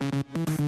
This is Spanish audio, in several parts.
Mm-hmm.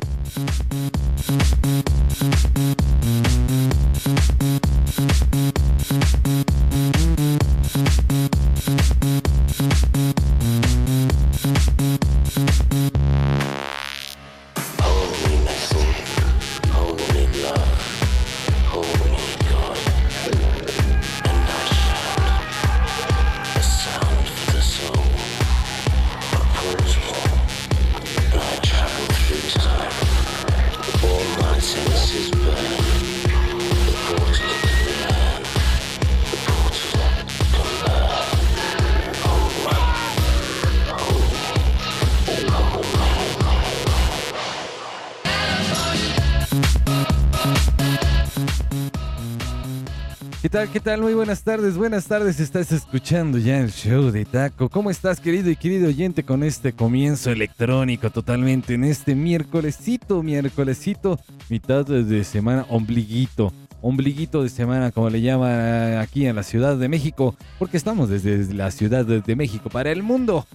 ¿Qué tal? Muy buenas tardes, buenas tardes. Estás escuchando ya el show de Taco. ¿Cómo estás, querido y querido oyente, con este comienzo electrónico totalmente en este miércolesito, miércolesito, mitad de semana, ombliguito, ombliguito de semana, como le llaman aquí en la Ciudad de México, porque estamos desde la Ciudad de México para el mundo.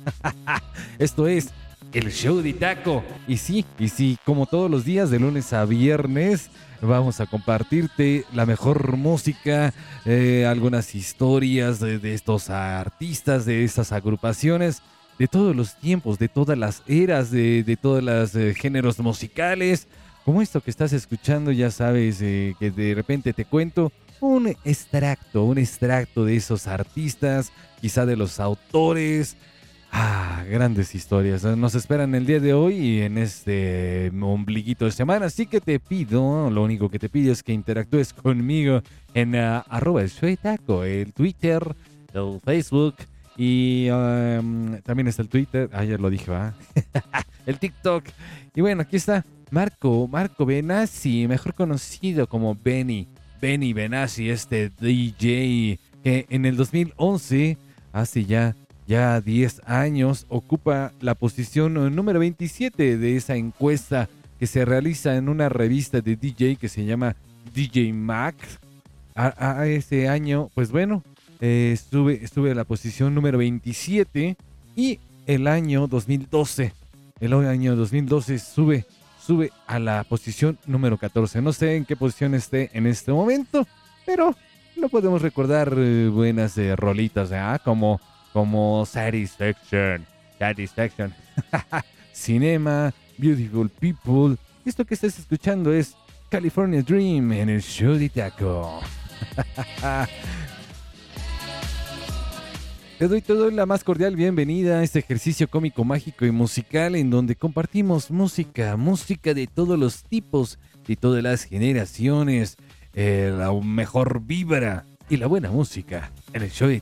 Esto es el show de Taco. Y sí, y sí, como todos los días, de lunes a viernes Vamos a compartirte la mejor música, eh, algunas historias de, estos artistas, de estas agrupaciones, de todos los tiempos, de todas las eras, de, todos los eh, géneros musicales. Como esto que estás escuchando, ya sabes eh, que de repente te cuento un extracto, un extracto de esos artistas, quizá de los autores, Ah, grandes historias. Nos esperan el día de hoy y en este ombliguito de semana. Así que te pido, lo único que te pido es que interactúes conmigo en uh, arroba el el Twitter, el Facebook y um, también está el Twitter. Ayer lo dije, ¿va? el TikTok. Y bueno, aquí está Marco, Marco Benassi, mejor conocido como Benny. Benny Benassi, este DJ que en el 2011, hace ya ya 10 años, ocupa la posición número 27 de esa encuesta que se realiza en una revista de DJ que se llama DJ Mac. A, ese año, pues bueno, eh, estuve en la posición número 27 y el año 2012, el año 2012 sube, sube a la posición número 14. No sé en qué posición esté en este momento, pero no podemos recordar eh, buenas eh, rolitas, como como Satisfaction, Satisfaction, Cinema, Beautiful People. Esto que estás escuchando es California Dream en el show de Taco. Te doy, todo la más cordial bienvenida a este ejercicio cómico, mágico y musical en donde compartimos música, música de todos los tipos, de todas las generaciones, eh, la mejor vibra y la buena música en el show de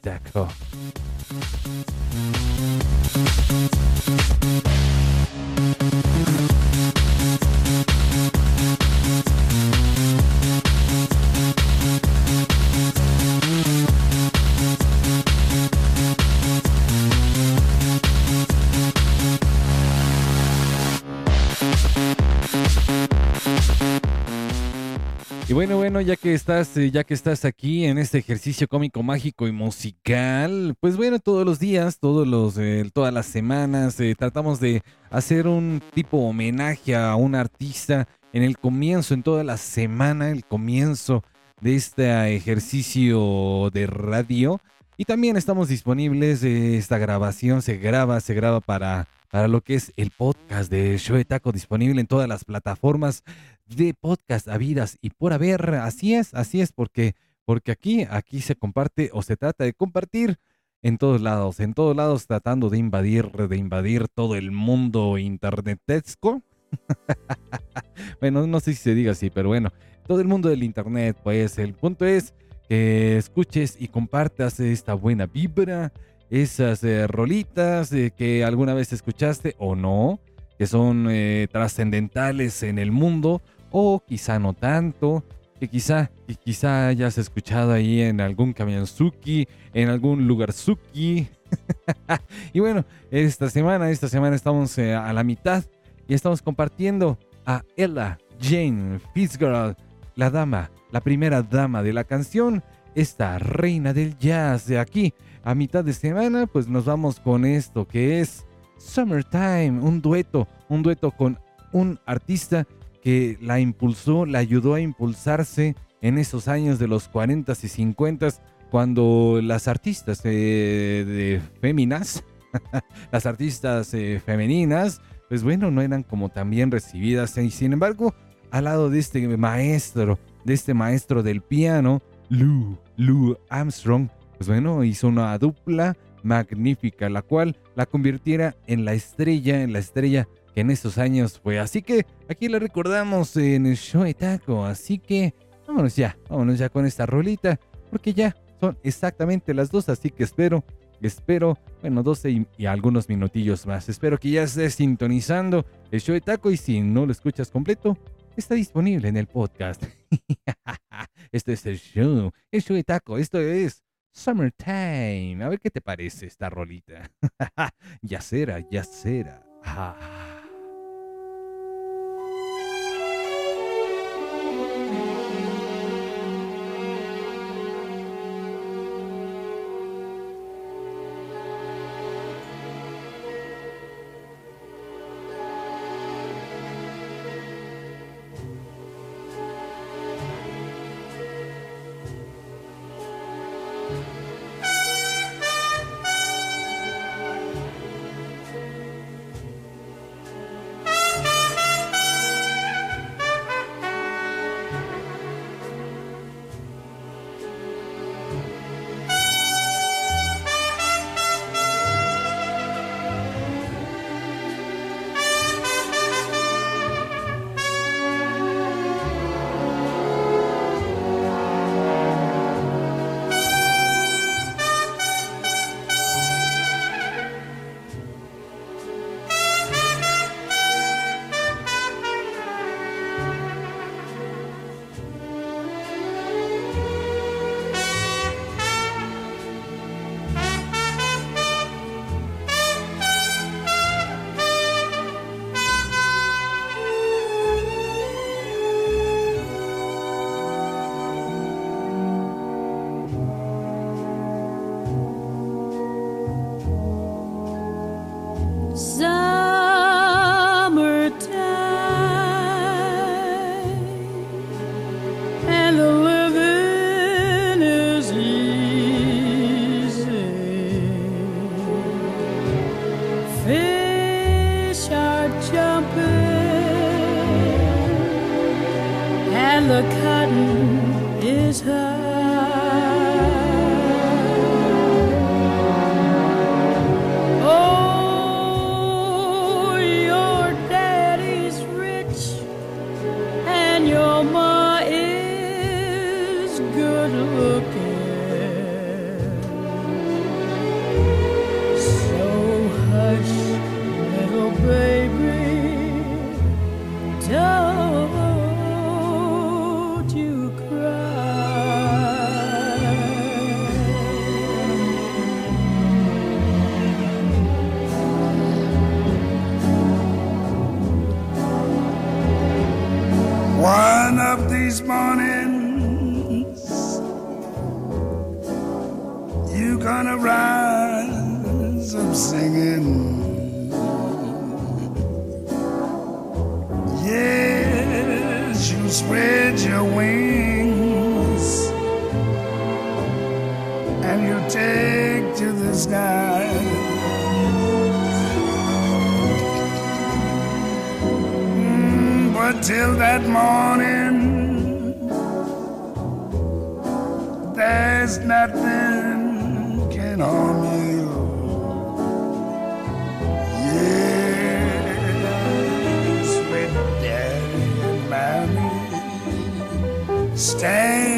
Bueno, bueno, ya que estás, eh, ya que estás aquí en este ejercicio cómico, mágico y musical, pues bueno, todos los días, todos los, eh, todas las semanas, eh, tratamos de hacer un tipo homenaje a un artista en el comienzo, en toda la semana, el comienzo de este ejercicio de radio. Y también estamos disponibles, esta grabación se graba, se graba para para lo que es el podcast de Shoe Taco disponible en todas las plataformas de podcast habidas y por haber. Así es, así es, porque, porque aquí, aquí se comparte o se trata de compartir en todos lados, en todos lados tratando de invadir, de invadir todo el mundo internetesco. bueno, no sé si se diga así, pero bueno, todo el mundo del internet, pues el punto es que escuches y compartas esta buena vibra, esas eh, rolitas eh, que alguna vez escuchaste o no, que son eh, trascendentales en el mundo, o quizá no tanto, que quizá, que quizá hayas escuchado ahí en algún camionzuki, en algún lugarzuki. y bueno, esta semana, esta semana estamos a la mitad y estamos compartiendo a Ella Jane Fitzgerald, la dama, la primera dama de la canción, esta reina del jazz de aquí a mitad de semana, pues nos vamos con esto que es Summertime, un dueto, un dueto con un artista que la impulsó, la ayudó a impulsarse en esos años de los 40 y 50 cuando las artistas eh, de féminas, las artistas eh, femeninas, pues bueno, no eran como tan bien recibidas. Y sin embargo, al lado de este maestro, de este maestro del piano, Lou, Lou Armstrong, pues bueno, hizo una dupla magnífica, la cual la convirtiera en la estrella, en la estrella en esos años fue. Así que aquí la recordamos en el show de taco. Así que vámonos ya, vámonos ya con esta rolita, porque ya son exactamente las dos. Así que espero, espero, bueno, 12 y, algunos minutillos más. Espero que ya estés sintonizando el show de taco y si no lo escuchas completo, está disponible en el podcast. este es el show, el show de taco. Esto es Summertime. A ver qué te parece esta rolita. ya será, ya será. Ah. these mornings. You gonna rise up singing. Yes, you spread your wings and you take to the sky. Mm, but till that morning. nothing can harm you. yeah. Sweet daddy and mommy, stay.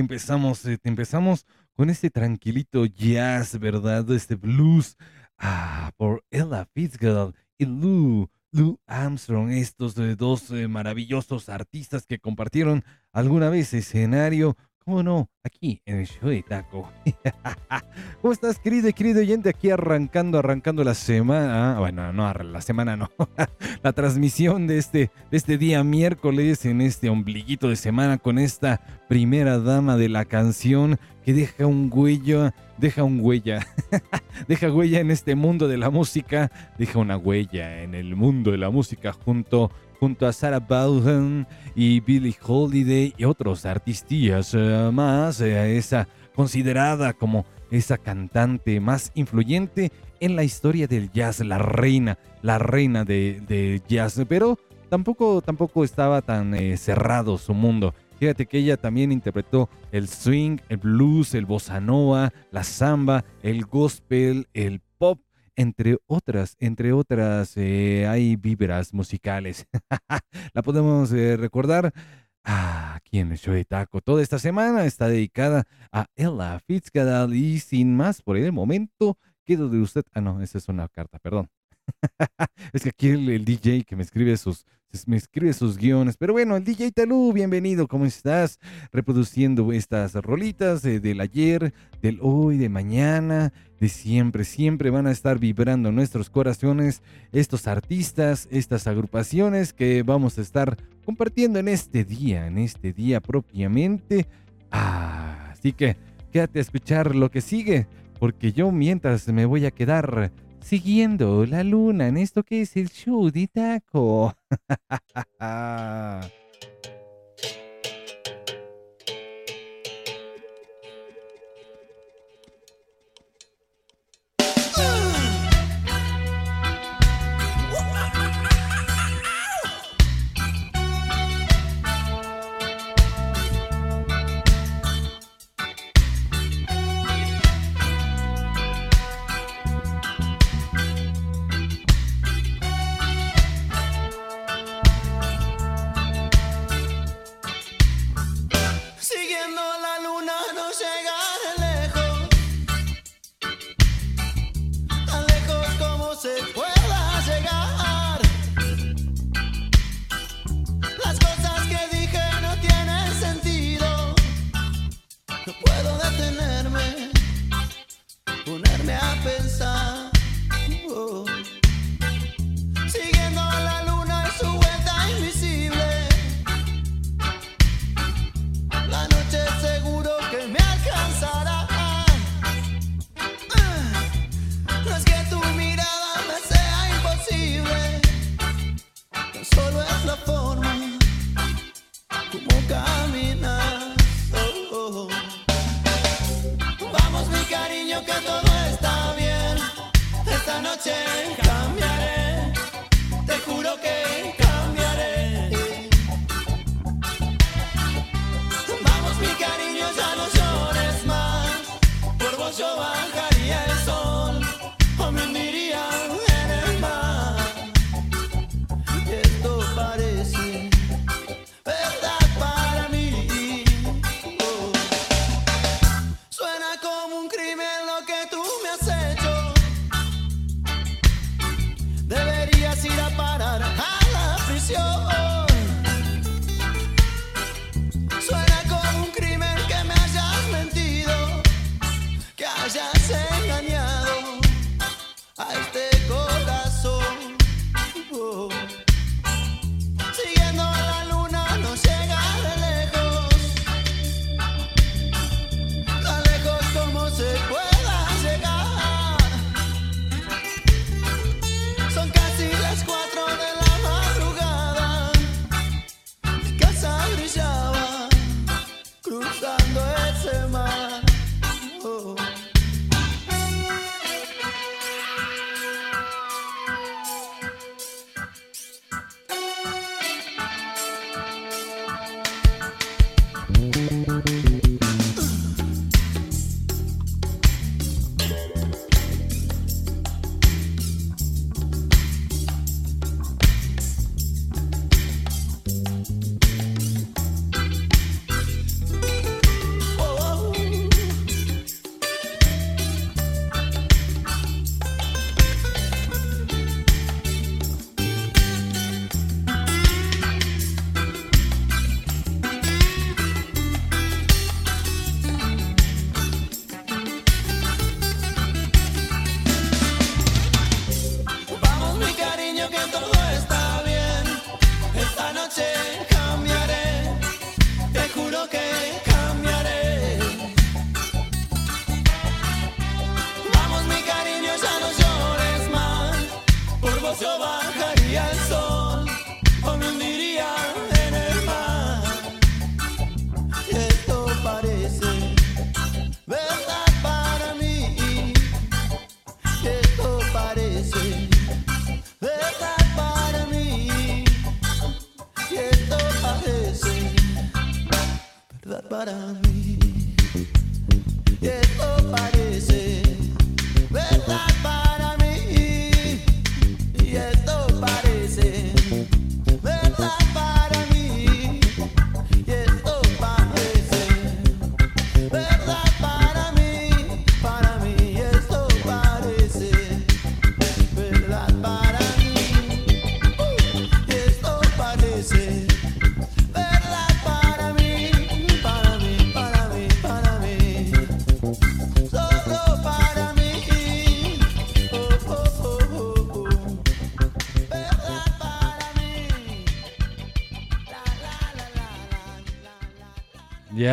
Empezamos, eh, empezamos con este tranquilito jazz, ¿verdad? Este blues ah, por Ella Fitzgerald y Lou, Lou Armstrong, estos eh, dos eh, maravillosos artistas que compartieron alguna vez escenario ¿Cómo no? Aquí en el show de Taco. ¿Cómo estás, querido y querido oyente? Aquí arrancando, arrancando la semana. Bueno, no, la semana no. la transmisión de este, de este día miércoles en este ombliguito de semana con esta primera dama de la canción que deja un huella, deja un huella, deja huella en este mundo de la música, deja una huella en el mundo de la música junto junto a Sarah Bowden y Billie Holiday y otros artistas eh, más, eh, esa considerada como esa cantante más influyente en la historia del jazz, la reina, la reina de, jazz, pero tampoco, tampoco estaba tan eh, cerrado su mundo. Fíjate que ella también interpretó el swing, el blues, el bossa nova, la samba, el gospel, el entre otras, entre otras, eh, hay vibras musicales. la podemos eh, recordar aquí en el de Taco. Toda esta semana está dedicada a Ella Fitzgerald y sin más por el momento, quedo de usted. Ah, no, esa es una carta, perdón. es que aquí el, DJ que me escribe sus, me escribe sus guiones. Pero bueno, el DJ Talú, bienvenido, ¿cómo estás? Reproduciendo estas rolitas del ayer, del hoy, de mañana, de siempre. Siempre van a estar vibrando nuestros corazones estos artistas, estas agrupaciones que vamos a estar compartiendo en este día, en este día propiamente. Ah, así que quédate a escuchar lo que sigue, porque yo mientras me voy a quedar siguiendo la luna en esto que es el show.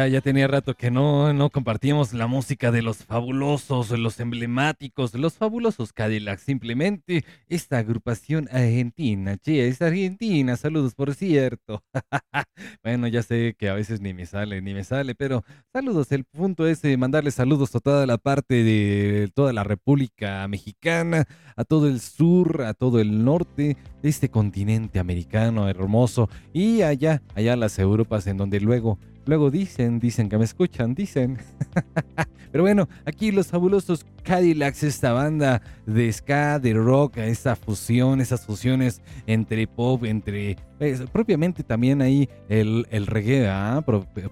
Ya, tenía rato que no, no compartíamos la música de los fabulosos, los emblemáticos, los fabulosos Cadillacs. Simplemente esta agrupación argentina, che, es argentina, saludos por cierto. bueno, ya sé que a veces ni me sale, ni me sale, pero saludos. El punto es eh, mandarles saludos a toda la parte de toda la República Mexicana, a todo el sur, a todo el norte de este continente americano hermoso y allá, allá las Europas en donde luego Luego dicen, dicen que me escuchan, dicen. Pero bueno, aquí los fabulosos Cadillacs, esta banda de ska, de rock, esa fusión, esas fusiones entre pop, entre pues, propiamente también ahí el, el reggae ¿ah?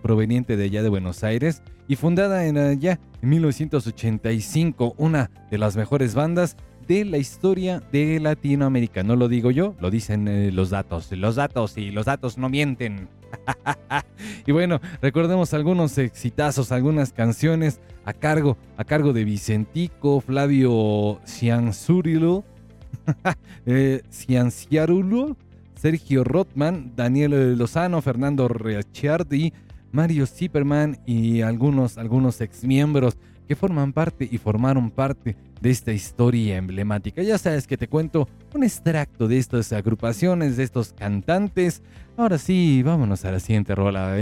proveniente de allá de Buenos Aires y fundada en allá en 1985, una de las mejores bandas de la historia de Latinoamérica. No lo digo yo, lo dicen eh, los datos. Los datos y los datos no mienten. y bueno, recordemos algunos exitazos, algunas canciones a cargo, a cargo de Vicentico, Flavio Cianzurilo, eh, Sergio Rotman, Daniel Lozano, Fernando Reachardi, Mario Zipperman y algunos, algunos exmiembros que forman parte y formaron parte de esta historia emblemática. Ya sabes que te cuento un extracto de estas agrupaciones, de estos cantantes. Ahora sí, vámonos a la siguiente rola.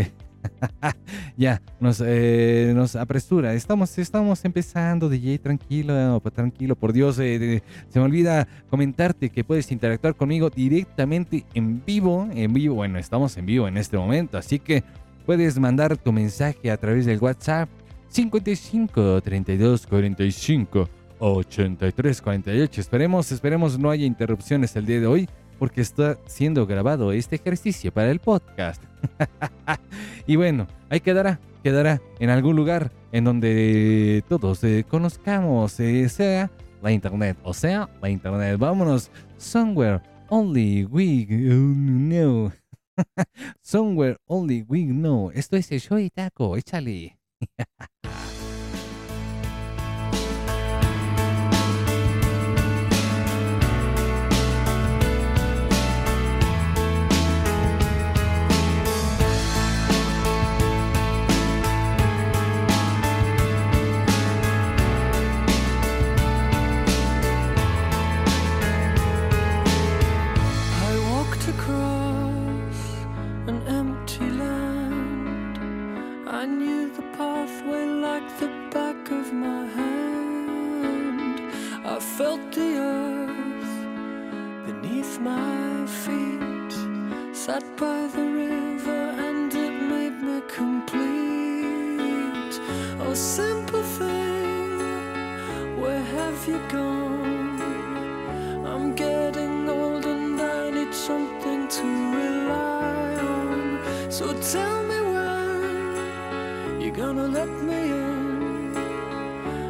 ya, nos, eh, nos apresura. Estamos, estamos empezando, DJ, tranquilo, tranquilo, por Dios. Eh, se me olvida comentarte que puedes interactuar conmigo directamente en vivo. En vivo, bueno, estamos en vivo en este momento, así que puedes mandar tu mensaje a través del WhatsApp 55 32 45 83 48. Esperemos, esperemos no haya interrupciones el día de hoy porque está siendo grabado este ejercicio para el podcast. y bueno, ahí quedará, quedará en algún lugar en donde todos eh, conozcamos, eh, sea la internet, o sea, la internet. Vámonos, somewhere only we know. somewhere only we know. Esto es el show y taco, échale. felt the earth beneath my feet. Sat by the river and it made me complete. Oh, simple thing, where have you gone? I'm getting old and I need something to rely on. So tell me gonna let me in.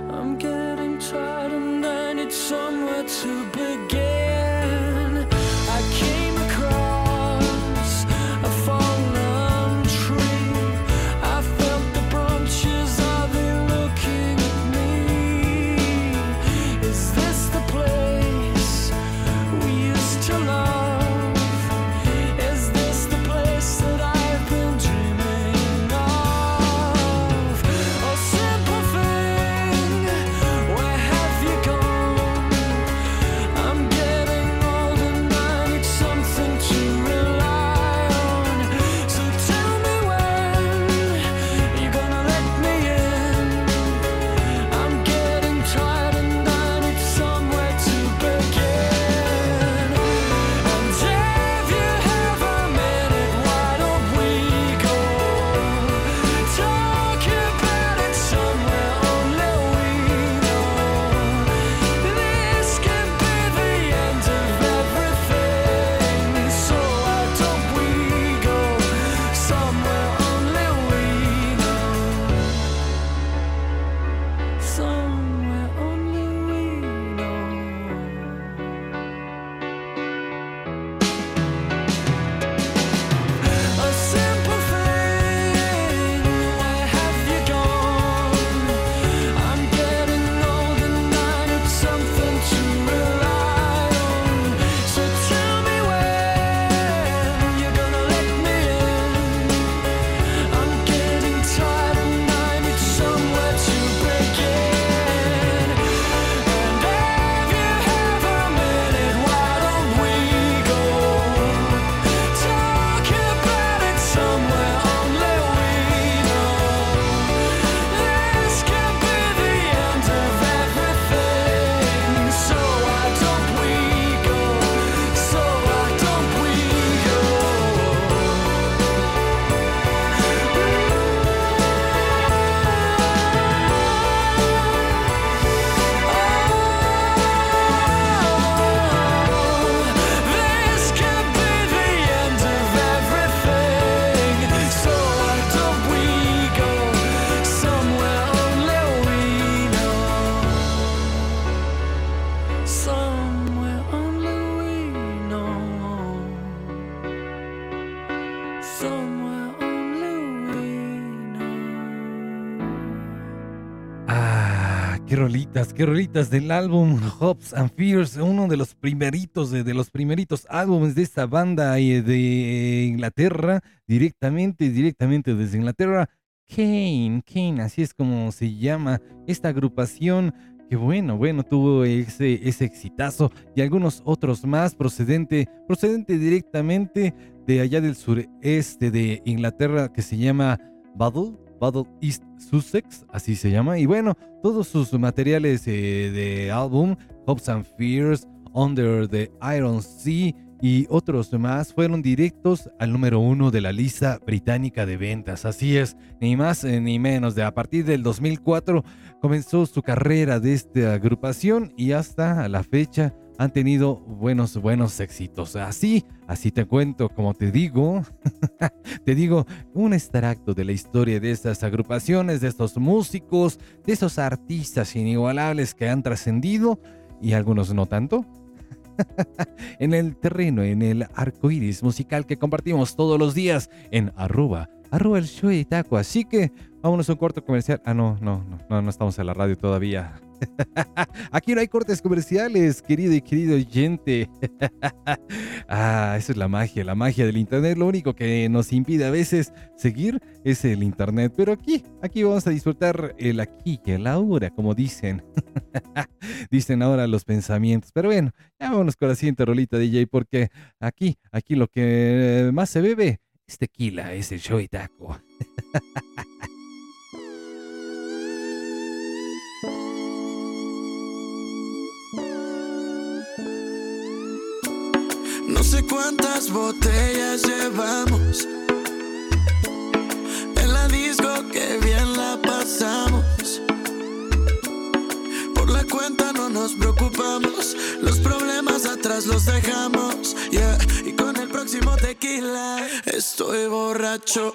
I'm getting tired and I need somewhere to begin. Rolitas, qué del álbum Hops and Fears, uno de los primeritos, de, los primeritos álbumes de esta banda eh, de Inglaterra, directamente, directamente desde Inglaterra. Kane, Kane, así es como se llama esta agrupación que bueno, bueno, tuvo ese, ese exitazo y algunos otros más procedente, procedente directamente de allá del sureste de Inglaterra que se llama Battle, Battle East Sussex, así se llama. Y bueno, todos sus materiales eh, de álbum, Hopes and Fears, Under the Iron Sea y otros más fueron directos al número uno de la lista británica de ventas. Así es, ni más eh, ni menos. De a partir del 2004 comenzó su carrera de esta agrupación y hasta la fecha han tenido buenos, buenos éxitos. Así, así te cuento, como te digo, te digo un extracto de la historia de estas agrupaciones, de estos músicos, de esos artistas inigualables que han trascendido y algunos no tanto. en el terreno, en el arco iris musical que compartimos todos los días en arroba, arroba el show de taco. Así que vámonos a un corto comercial. Ah, no, no, no, no estamos en la radio todavía. Aquí no hay cortes comerciales, querido y querido oyente. ah, esa es la magia, la magia del Internet. Lo único que nos impide a veces seguir es el Internet. Pero aquí, aquí vamos a disfrutar el aquí y el ahora, como dicen. dicen ahora los pensamientos. Pero bueno, ya vámonos con la siguiente rolita, DJ, porque aquí, aquí lo que más se bebe es tequila, es el show y taco. No sé cuántas botellas llevamos. En la disco que bien la pasamos. Por la cuenta no nos preocupamos. Los problemas atrás los dejamos. Yeah. Y con el próximo tequila estoy borracho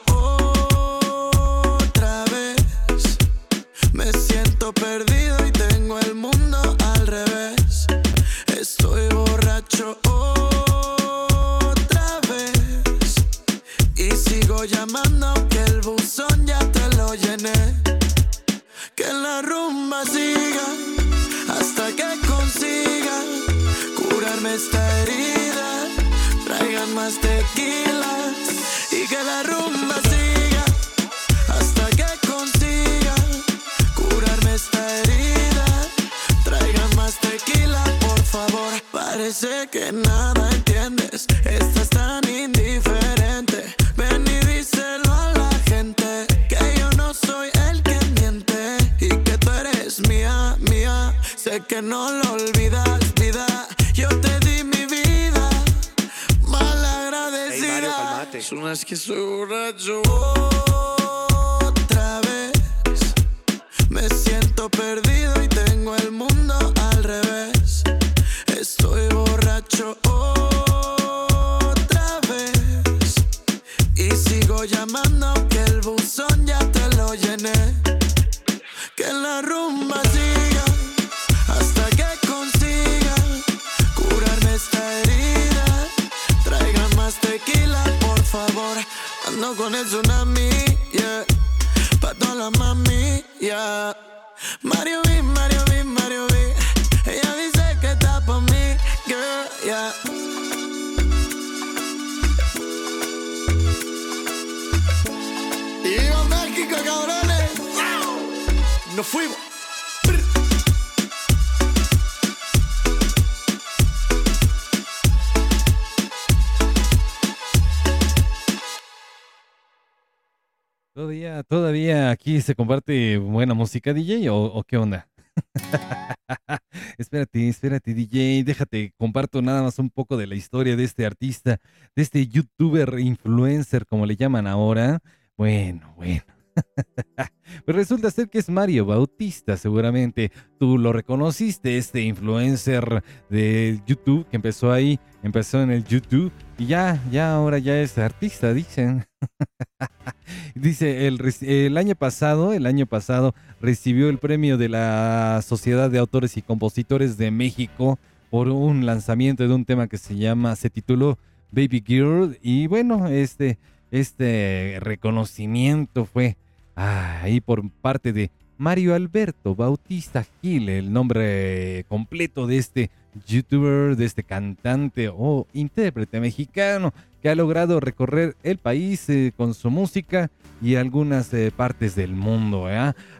aquí se comparte buena música, DJ, o, qué onda? espérate, espérate, DJ, déjate, comparto nada más un poco de la historia de este artista, de este youtuber influencer, como le llaman ahora. Bueno, bueno. Pues resulta ser que es Mario Bautista, seguramente tú lo reconociste, este influencer de YouTube que empezó ahí, empezó en el YouTube ya, ya ahora ya es artista, dicen. Dice, el, el año pasado, el año pasado recibió el premio de la Sociedad de Autores y Compositores de México por un lanzamiento de un tema que se llama, se tituló Baby Girl y bueno, este, este reconocimiento fue ah, ahí por parte de Mario Alberto Bautista Gil, el nombre completo de este youtuber, de este cantante o intérprete mexicano que ha logrado recorrer el país eh, con su música y algunas eh, partes del mundo.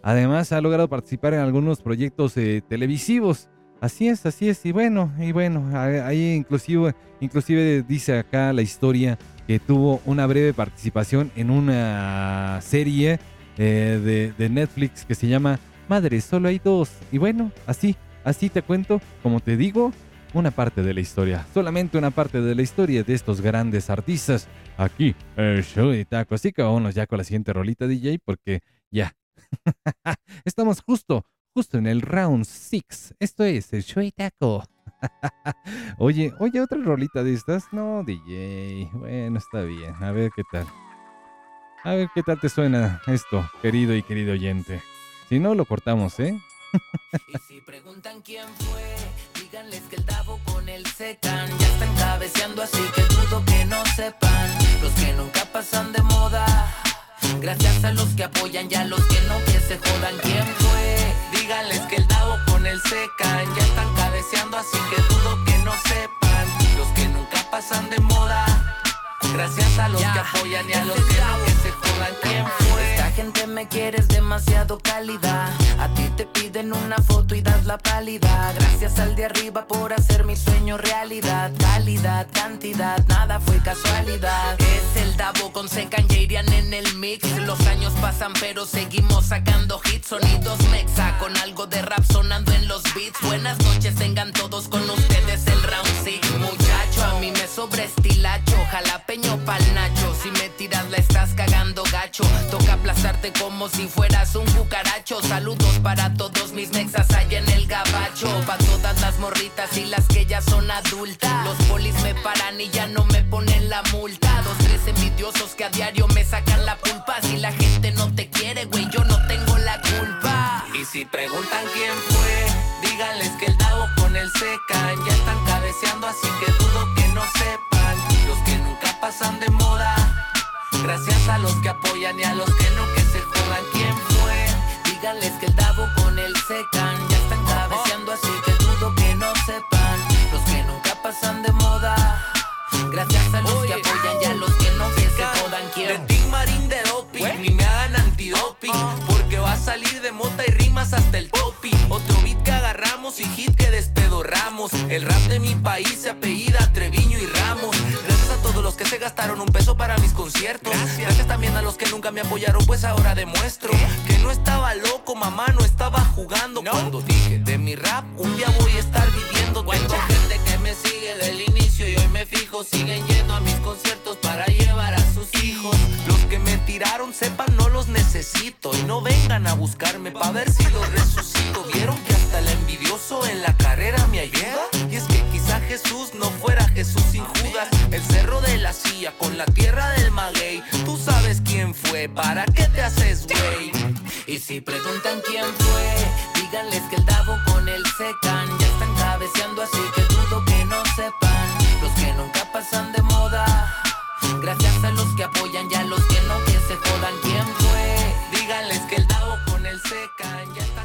Además ha logrado participar en algunos proyectos eh, televisivos. Así es, así es. Y bueno, y bueno, ahí inclusive, inclusive dice acá la historia que tuvo una breve participación en una serie de, de Netflix que se llama Madre, solo hay dos. Y bueno, así, así te cuento, como te digo, una parte de la historia, solamente una parte de la historia de estos grandes artistas aquí el show de taco. Así que vámonos ya con la siguiente rolita DJ porque ya estamos justo, justo en el round 6. Esto es el show de taco. oye, oye, otra rolita de estas. No, DJ. Bueno, está bien. A ver qué tal. A ver qué tal te suena esto, querido y querido oyente. Si no, lo cortamos, ¿eh? Y si preguntan quién fue, díganles que el Davo con el Secan ya están cabeceando, así que dudo que no sepan. Los que nunca pasan de moda, gracias a los que apoyan y a los que no, que se jodan quién fue. Díganles que el Davo con el Secan ya están cabeceando, así que dudo que no sepan. Los que nunca pasan de moda, gracias a los que apoyan y a los que no, que se jodan quién fue gente me quiere es demasiado cálida. A ti te piden una foto y das la pálida. Gracias al de arriba por hacer mi sueño realidad. Calidad, cantidad, nada fue casualidad. Es el Davo con Secan Jerian en el mix. Los años pasan pero seguimos sacando hits. Sonidos mexa con algo de rap sonando en los beats. Buenas noches tengan todos con ustedes el round 6 mí me sobreestilacho. Jalapeño pa'l nacho. Si me tiras, la estás cagando gacho. Toca aplastarte como si fueras un cucaracho. Saludos para todos mis mexas allá en el gabacho. Pa' todas las morritas y las que ya son adultas. Los polis me paran y ya no me ponen la multa. Dos, tres envidiosos que a diario me sacan la pulpa. Si la gente no te quiere, güey, yo no tengo la culpa. Y si preguntan quién fue, díganles que el Davo con el Secan ya están cabeceando, así que dudo que no sepan. Los que nunca pasan de moda. Gracias a los que apoyan y a los que no, que se jodan quién fue. Díganles que el Davo con el Secan ya están cabeceando, así que dudo que no sepan. Los que nunca pasan de moda. Gracias a los que apoyan y a los que no, que se jodan quién. De Team Marín de doping, ni me hagan antidoping. Porque va a salir de mota y rimas hasta el despedorramos. El rap de mi país se apellida Treviño y Ramos. Gracias a todos los que se gastaron un peso para mis conciertos. Gracias, también a los que nunca me apoyaron, pues ahora demuestro que no estaba loco, mamá, no estaba jugando. Cuando dije de mi rap, un día voy a estar viviendo. Tengo gente que me sigue del inicio y hoy me fijo, siguen yendo a mis conciertos para llevar a sus hijos. Sepan, no los necesito. Y no vengan a buscarme para ver si los resucito. Vieron que hasta el envidioso en la carrera me ayuda. Y es que quizá Jesús no fuera Jesús sin Judas. El cerro de la silla con la tierra del maguey. Tú sabes quién fue, ¿para qué te haces güey? Y si preguntan quién fue, díganles que el Davo con el Secan ya están cabeceando, así que dudo que no sepan. Los que nunca pasan de moda. Gracias a los que apoyan y a los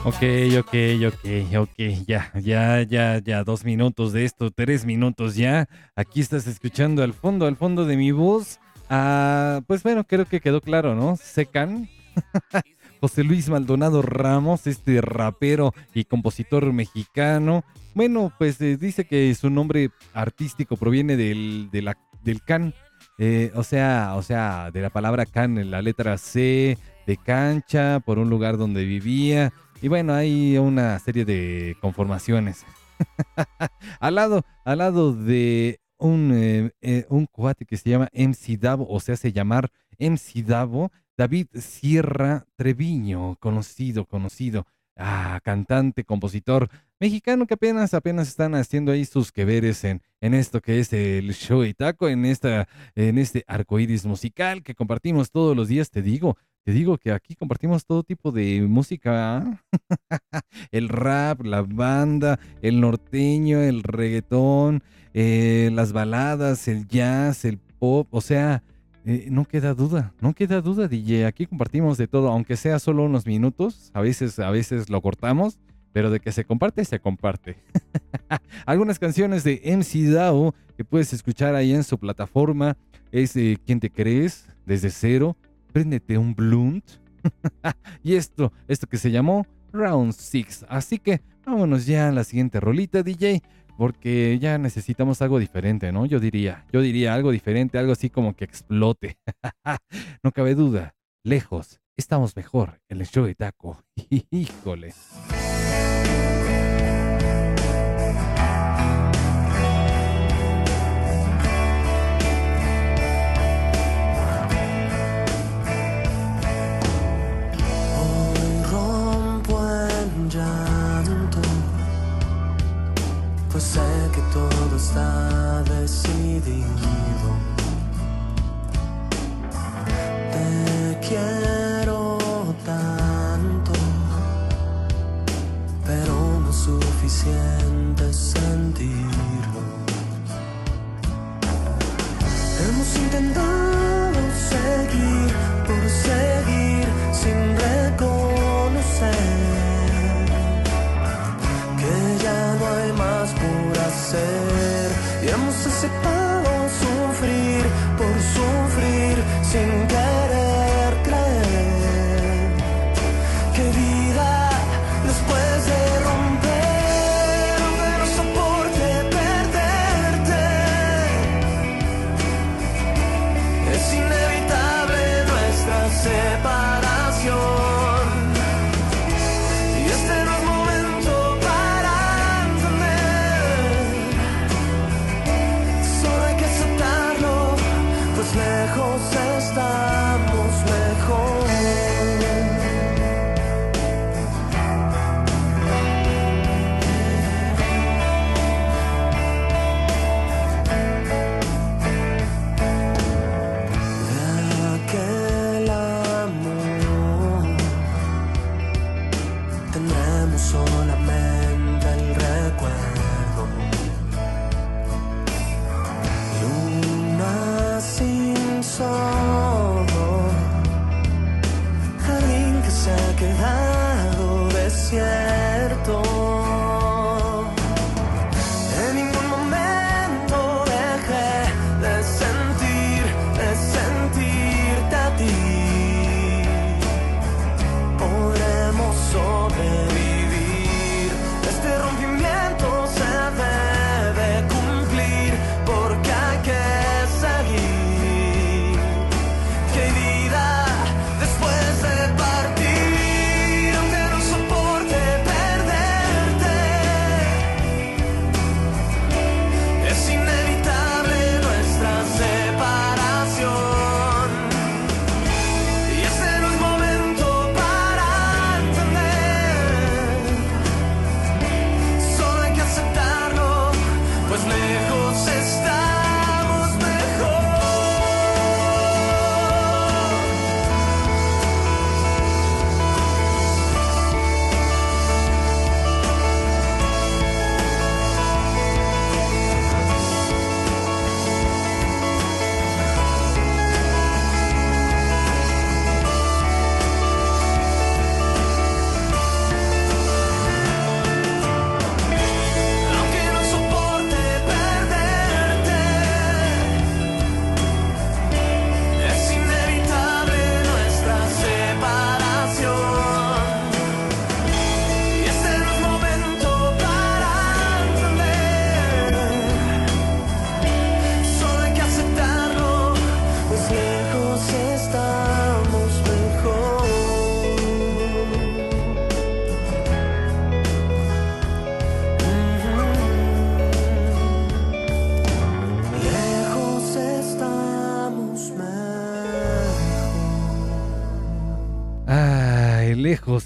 Ok, ok, ok, ok, ya, ya, ya, ya, dos minutos de esto, tres minutos ya. Aquí estás escuchando al fondo, al fondo de mi voz. Ah, pues bueno, creo que quedó claro, ¿no? Secan. José Luis Maldonado Ramos, este rapero y compositor mexicano. Bueno, pues eh, dice que su nombre artístico proviene del, de la- del can, eh, o sea, o sea, de la palabra can, en la letra C, de cancha, por un lugar donde vivía. Y bueno, hay una serie de conformaciones. al lado, al lado de un, eh, eh, un cuate que se llama MC Davo, o se hace llamar MC Davo, David Sierra Treviño, conocido, conocido, ah, cantante, compositor mexicano que apenas, apenas están haciendo ahí sus que veres en, en esto que es el show y taco, en, esta, en este arcoíris musical que compartimos todos los días, te digo. Te digo que aquí compartimos todo tipo de música. ¿ah? el rap, la banda, el norteño, el reggaetón, eh, las baladas, el jazz, el pop. O sea, Eh, no queda duda, no queda duda, DJ. Aquí compartimos de todo, aunque sea solo unos minutos. A veces, a veces lo cortamos, pero de que se comparte, se comparte. Algunas canciones de MC Dao que puedes escuchar ahí en su plataforma es eh, ¿Quién te crees? Desde cero, préndete un blunt. y esto, esto que se llamó Round 6. Así que vámonos ya a la siguiente rolita, DJ porque ya necesitamos algo diferente, ¿no? Yo diría, yo diría algo diferente, algo así como que explote. no cabe duda, lejos, estamos mejor en el show de taco. Híjole.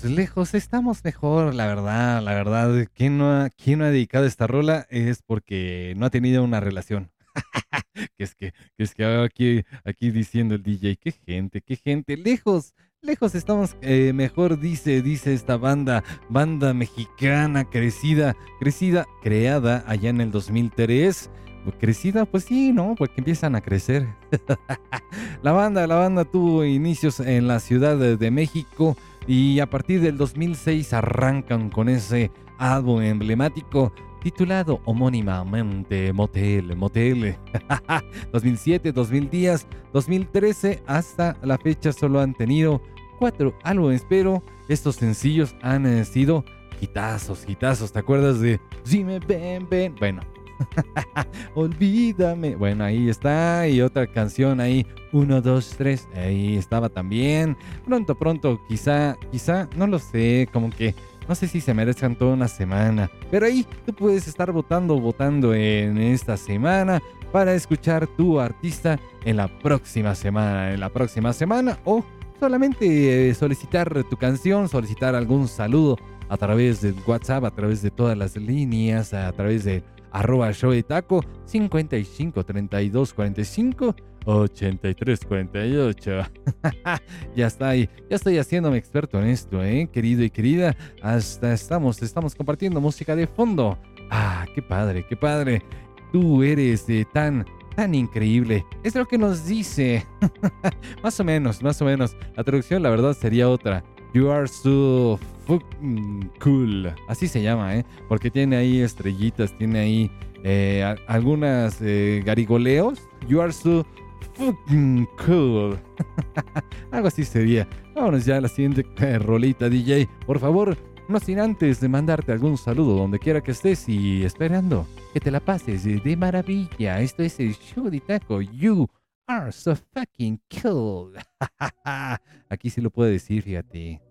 Lejos, estamos mejor, la verdad, la verdad. ¿Quién no ha, quién no ha dedicado esta rola? Es porque no ha tenido una relación. que es que, que es que aquí, aquí diciendo el DJ, qué gente, qué gente, lejos, lejos estamos eh, mejor, dice, dice esta banda, banda mexicana crecida, crecida, creada allá en el 2003 crecida, pues sí, ¿no? Porque empiezan a crecer. la banda, la banda tuvo inicios en la Ciudad de México y a partir del 2006 arrancan con ese álbum emblemático titulado homónimamente Motel, Motel. 2007, 2010, 2013, hasta la fecha solo han tenido cuatro álbumes, pero estos sencillos han eh, sido hitazos, hitazos. ¿Te acuerdas de Dime, ven, ven? Bueno, Olvídame. Bueno, ahí está. Y otra canción ahí. Uno, dos, tres. Ahí estaba también. Pronto, pronto. Quizá, quizá, no lo sé. Como que no sé si se merezcan toda una semana. Pero ahí tú puedes estar votando, votando en esta semana para escuchar tu artista en la próxima semana. En la próxima semana. O solamente eh, solicitar tu canción, solicitar algún saludo a través del WhatsApp, a través de todas las líneas, a través de arroba show de taco 55 32 45 83 48. ya está ahí, ya estoy haciéndome experto en esto, ¿eh? querido y querida. Hasta estamos, estamos compartiendo música de fondo. Ah, qué padre, qué padre. Tú eres de tan, tan increíble. Es lo que nos dice. más o menos, más o menos. La traducción, la verdad, sería otra. You are so cool. Así se llama, ¿eh? Porque tiene ahí estrellitas, tiene ahí eh, algunas eh, garigoleos. You are so fucking cool. Algo así sería. Vámonos ya a la siguiente eh, rolita, DJ. Por favor, no sin antes de mandarte algún saludo donde quiera que estés y esperando que te la pases de maravilla. Esto es el show de taco. You are so fucking cool. Aquí sí lo puedo decir, fíjate.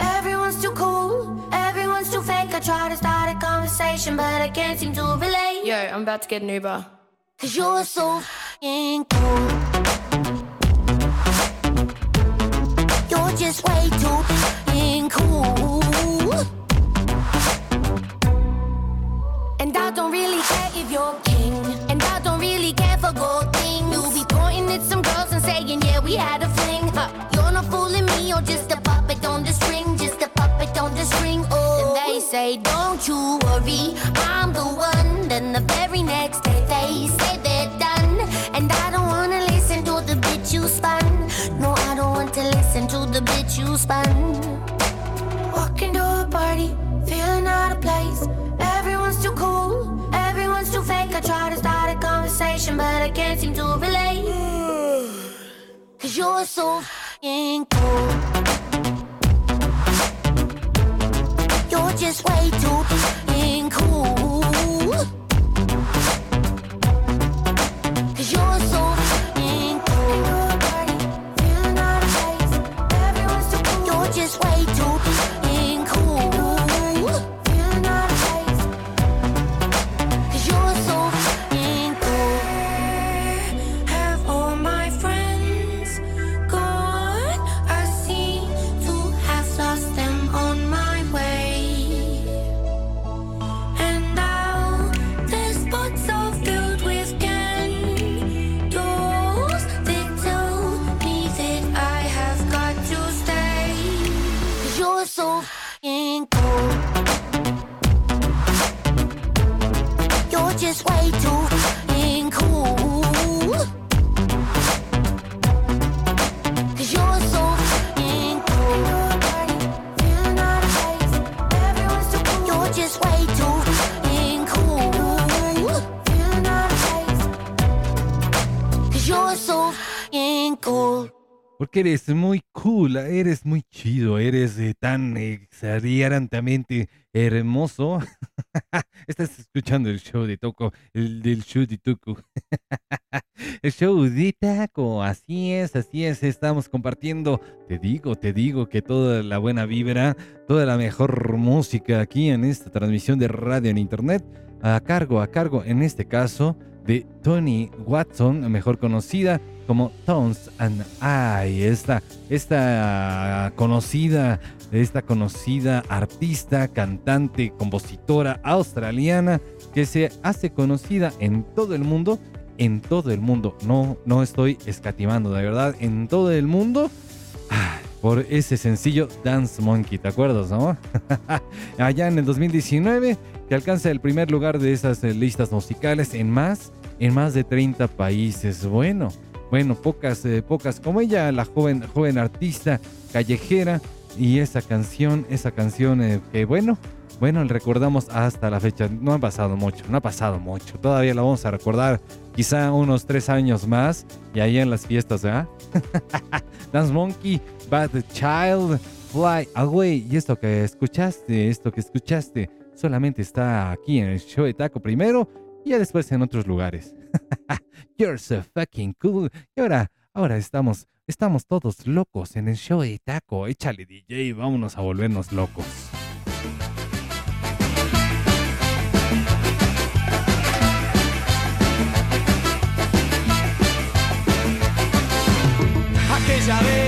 Everyone's too cool, everyone's too fake. I try to start a conversation, but I can't seem to relate. Yo, I'm about to get an Uber. Cause you're so fing cool. You're just way too fing cool. And I don't really care if you're king. And I don't really care for gold things. You'll be pointing at some girls and saying, yeah, we had a fling. Huh. You're not fooling me, you're just on the string. Just a puppet on the string. Oh, and they say, don't you worry, I'm the one. Then the very next day they say they're done. And I don't wanna listen to the bitch you spun. No, I don't want to listen to the bitch you spun. Walking to a party, feeling out of place. Everyone's too cool, everyone's too fake. I try to start a conversation, but I can't seem to relate. Cause you're so cool. You're just way too cool. So f***ing cool. You're just way too Porque eres muy cool, eres muy chido, eres eh, tan exagerantemente hermoso. Estás escuchando el show de Toco, el del show de Toco. el show de Taco, así es, así es. Estamos compartiendo, te digo, te digo que toda la buena vibra, toda la mejor música aquí en esta transmisión de radio en internet, a cargo, a cargo, en este caso, de Tony Watson, mejor conocida como Tones and I, esta, esta conocida, esta conocida artista, cantante, compositora australiana que se hace conocida en todo el mundo, en todo el mundo, no, no estoy escatimando, de verdad, en todo el mundo, por ese sencillo Dance Monkey, ¿te acuerdas, no? Allá en el 2019, que alcanza el primer lugar de esas eh, listas musicales en más, en más de 30 países. Bueno, bueno, pocas, eh, pocas como ella, la joven, joven artista callejera y esa canción, esa canción eh, que bueno, bueno, recordamos hasta la fecha. No ha pasado mucho, no ha pasado mucho. Todavía la vamos a recordar quizá unos tres años más y ahí en las fiestas, ¿verdad? Dance Monkey, Bad Child, Fly Away. Y esto que escuchaste, esto que escuchaste, solamente está aquí en el show de Taco primero y ya después en otros lugares. You're so fucking cool. Y ahora, ahora estamos, estamos todos locos en el show de Taco. Échale DJ, vámonos a volvernos locos. Aquella vez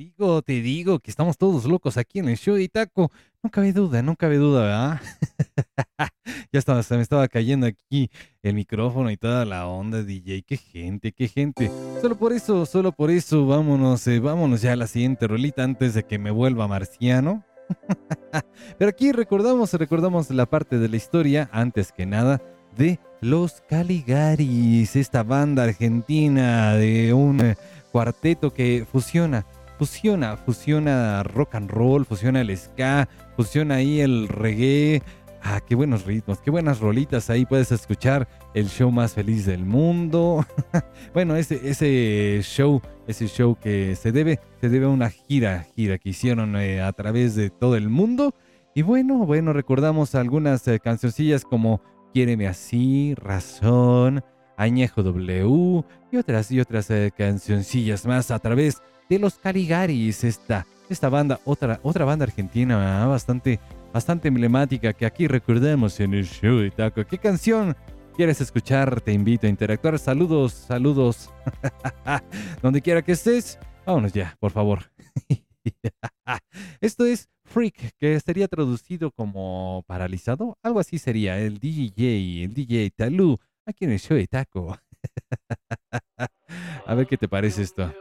digo, te digo que estamos todos locos aquí en el show de Taco. No cabe duda, no cabe duda, ¿verdad? ya estaba, se me estaba cayendo aquí el micrófono y toda la onda, DJ. Qué gente, qué gente. Solo por eso, solo por eso, vámonos, eh, vámonos ya a la siguiente rolita antes de que me vuelva marciano. Pero aquí recordamos, recordamos la parte de la historia, antes que nada, de los Caligaris, esta banda argentina de un eh, cuarteto que fusiona, fusiona, fusiona rock and roll, fusiona el ska, fusiona ahí el reggae. Ah, qué buenos ritmos, qué buenas rolitas ahí puedes escuchar el show más feliz del mundo. bueno, ese, ese show, ese show que se debe, se debe a una gira, gira que hicieron eh, a través de todo el mundo. Y bueno, bueno, recordamos algunas eh, cancioncillas como Quiéreme así, Razón, Añejo W y otras y otras eh, cancioncillas más a través de los Caligaris, esta, esta banda, otra, otra banda argentina ah, bastante, bastante emblemática que aquí recordamos en el show de taco. ¿Qué canción quieres escuchar? Te invito a interactuar. Saludos, saludos. Donde quiera que estés, vámonos ya, por favor. Esto es Freak, que sería traducido como paralizado. Algo así sería el DJ, el DJ Talú, aquí en el show de taco. A ver qué te parece esto.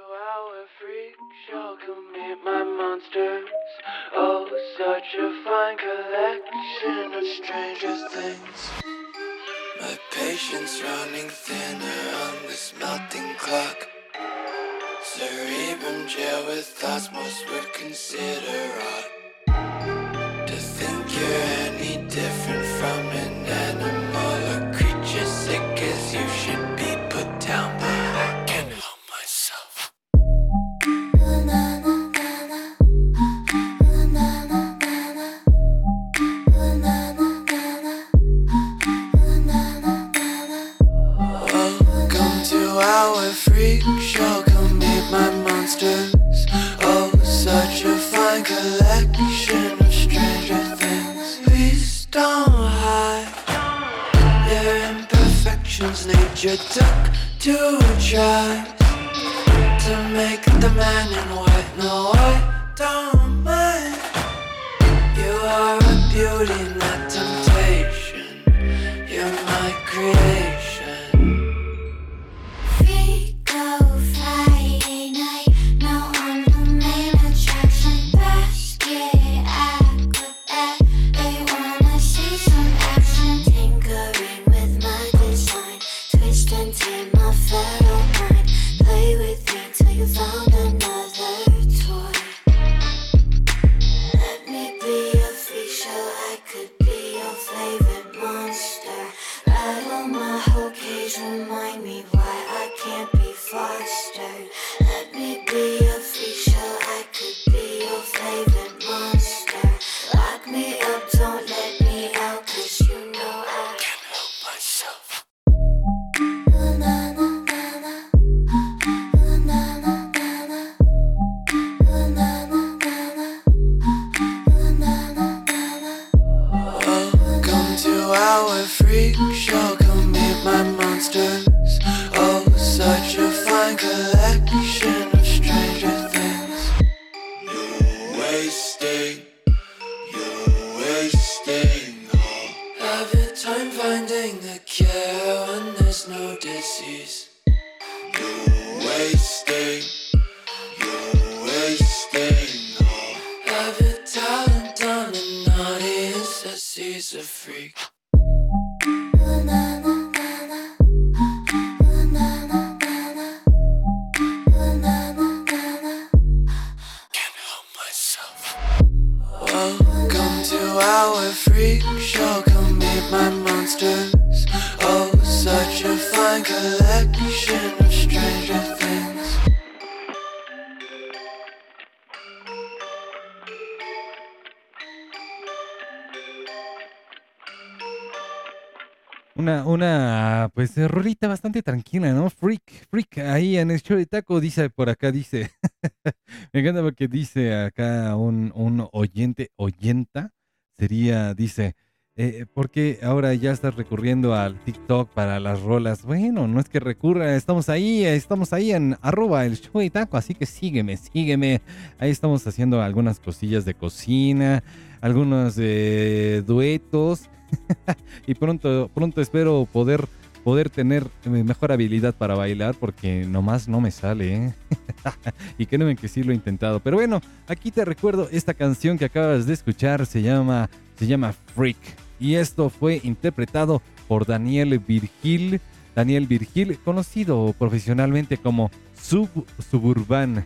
Monsters. Oh, such a fine collection of stranger things. My patience running thinner on this melting clock. Cerebrum jail with thoughts most would consider odd. To think you're any different from an animal or creature sick as you should Nature took to try to make the man in white. No, I don't mind. You are a beauty, not temptation. You're my creation. Oh, such a fine collection of stranger things. You're wasting, you're wasting all your time finding the cure when there's no disease. You're wasting, you're wasting all your talent on an audience that sees a freak. Una, una, pues, eh, rolita bastante tranquila, ¿no? Freak, freak, ahí en el show de taco, dice por acá, dice, me encanta porque dice acá un, un oyente, oyenta, sería, dice, eh, ¿por qué ahora ya estás recurriendo al TikTok para las rolas? Bueno, no es que recurra, estamos ahí, estamos ahí en arroba el show de taco, así que sígueme, sígueme. Ahí estamos haciendo algunas cosillas de cocina, algunos eh, duetos. y pronto, pronto espero poder, poder tener eh, mejor habilidad para bailar porque nomás no me sale, ¿eh? y créeme que sí lo he intentado. Pero bueno, aquí te recuerdo esta canción que acabas de escuchar, se llama, se llama Freak. Y esto fue interpretado por Daniel Virgil. Daniel Virgil, conocido profesionalmente como Sub Suburban.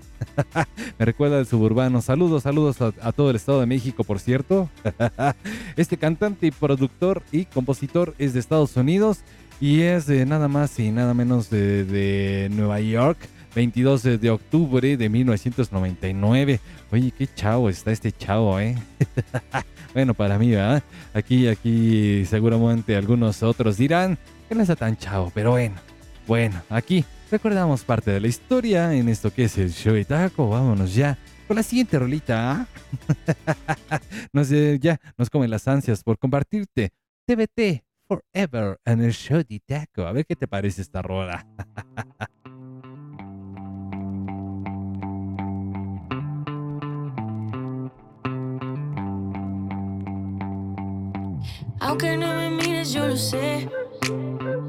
Me recuerda al suburbano. Saludos, saludos a, todo el Estado de México, por cierto. este cantante productor y compositor es de Estados Unidos y es de nada más y nada menos de, de Nueva York. 22 de octubre de 1999. Oye, qué chavo está este chavo, ¿eh? bueno, para mí, ¿verdad? Aquí, aquí seguramente algunos otros dirán no está tan chavo, pero bueno, bueno, aquí recordamos parte de la historia en esto que es el show de taco. Vámonos ya con la siguiente rolita. ¿ah? nos, eh, ya nos comen las ansias por compartirte TBT Forever en el show de Taco. A ver qué te parece esta rola. Aunque no me mires, yo lo sé.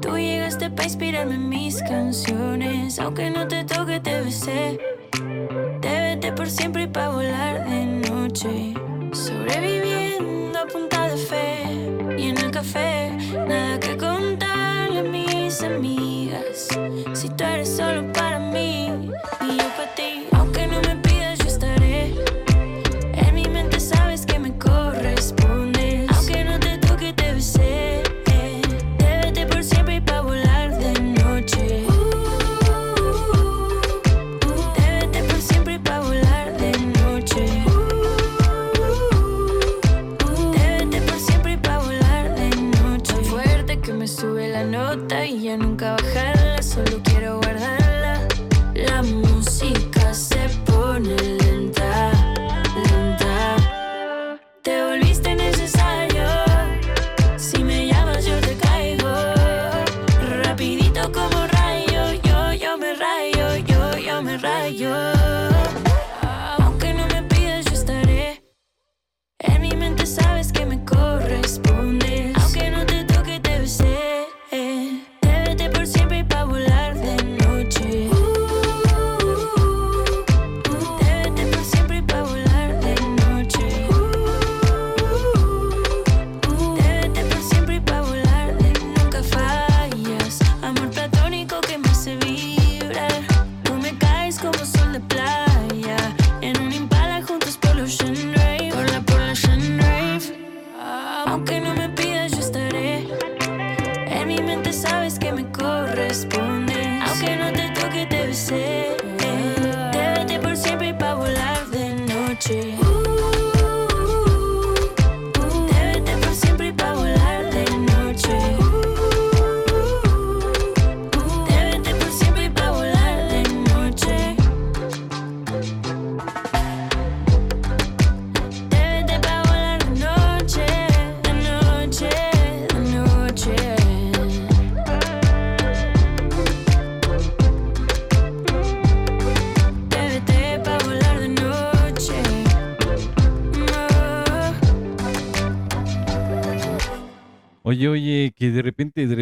Tú llegaste para inspirarme en mis canciones. Aunque no te toque, te besé. Te vete por siempre y pa' volar de noche. Sobreviviendo a punta de fe. Y en el café, nada que contarle a mis amigas. Si tú eres solo para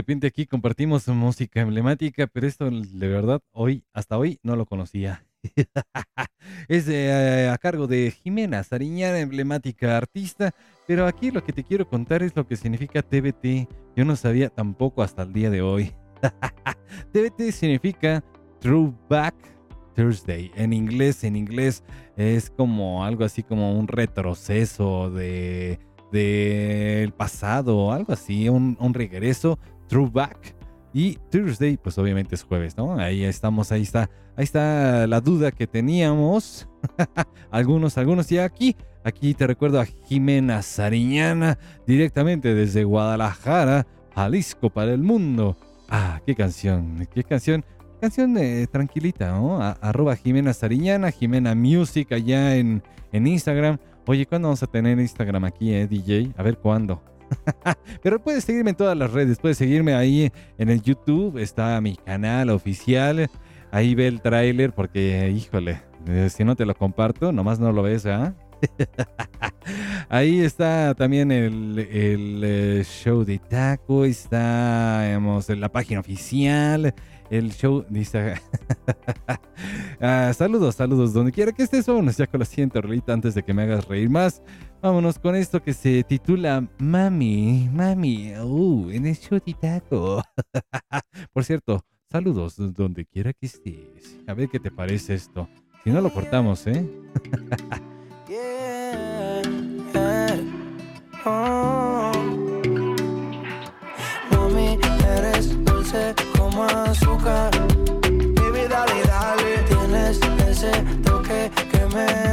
repente, aquí compartimos música emblemática, pero esto de verdad hoy, hasta hoy no lo conocía. es eh, a cargo de Jimena Sariñana, emblemática artista, pero aquí lo que te quiero contar es lo que significa TBT. Yo no sabía tampoco hasta el día de hoy. TBT significa Throwback Thursday. En inglés, en inglés es como algo así como un retroceso de del pasado, algo así, un regreso, throwback. Y Thursday, pues obviamente es jueves, ¿no? Ahí estamos, ahí está, ahí está la duda que teníamos. algunos, algunos. Y aquí, aquí te recuerdo a Jimena Sariñana, directamente desde Guadalajara, Jalisco para el mundo. Ah, qué canción, qué canción. Canción eh, tranquilita, ¿no? A- arroba Jimena Sariñana, Jimena Music allá en, en Instagram. Oye, ¿cuándo vamos a tener Instagram aquí, eh, DJ? A ver cuándo. Pero puedes seguirme en todas las redes, puedes seguirme ahí en el YouTube, está mi canal oficial. Ahí ve el tráiler porque, híjole, eh, si no te lo comparto, nomás no lo ves, ¿ah? Ahí está también el, el, eh, show de taco, está digamos, en la página oficial, el show. Ah, saludos, saludos, donde quiera que estés, vámonos ya con la siguiente rolita antes de que me hagas reír más. Vámonos con esto que se titula Mami, Mami, uh, en el show de taco. Por cierto, saludos donde quiera que estés. A ver qué te parece esto. Si no lo cortamos, ¿eh? Oh. Mami, eres dulce como azúcar. Baby, dale, dale. Tienes ese toque que me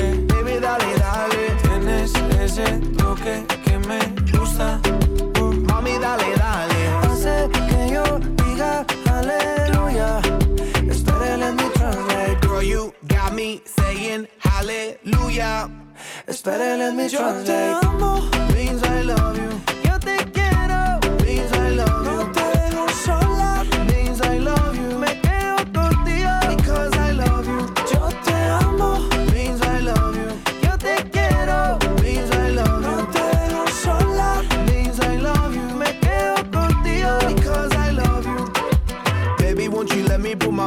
Dale, dale. Tienes ese toque que me gusta. Uh, mami, dale, dale. Hace que yo diga aleluya. Espera, let me translate. Girl, you got me saying hallelujah. Espera, let me Yo te translate. amo, means I love you.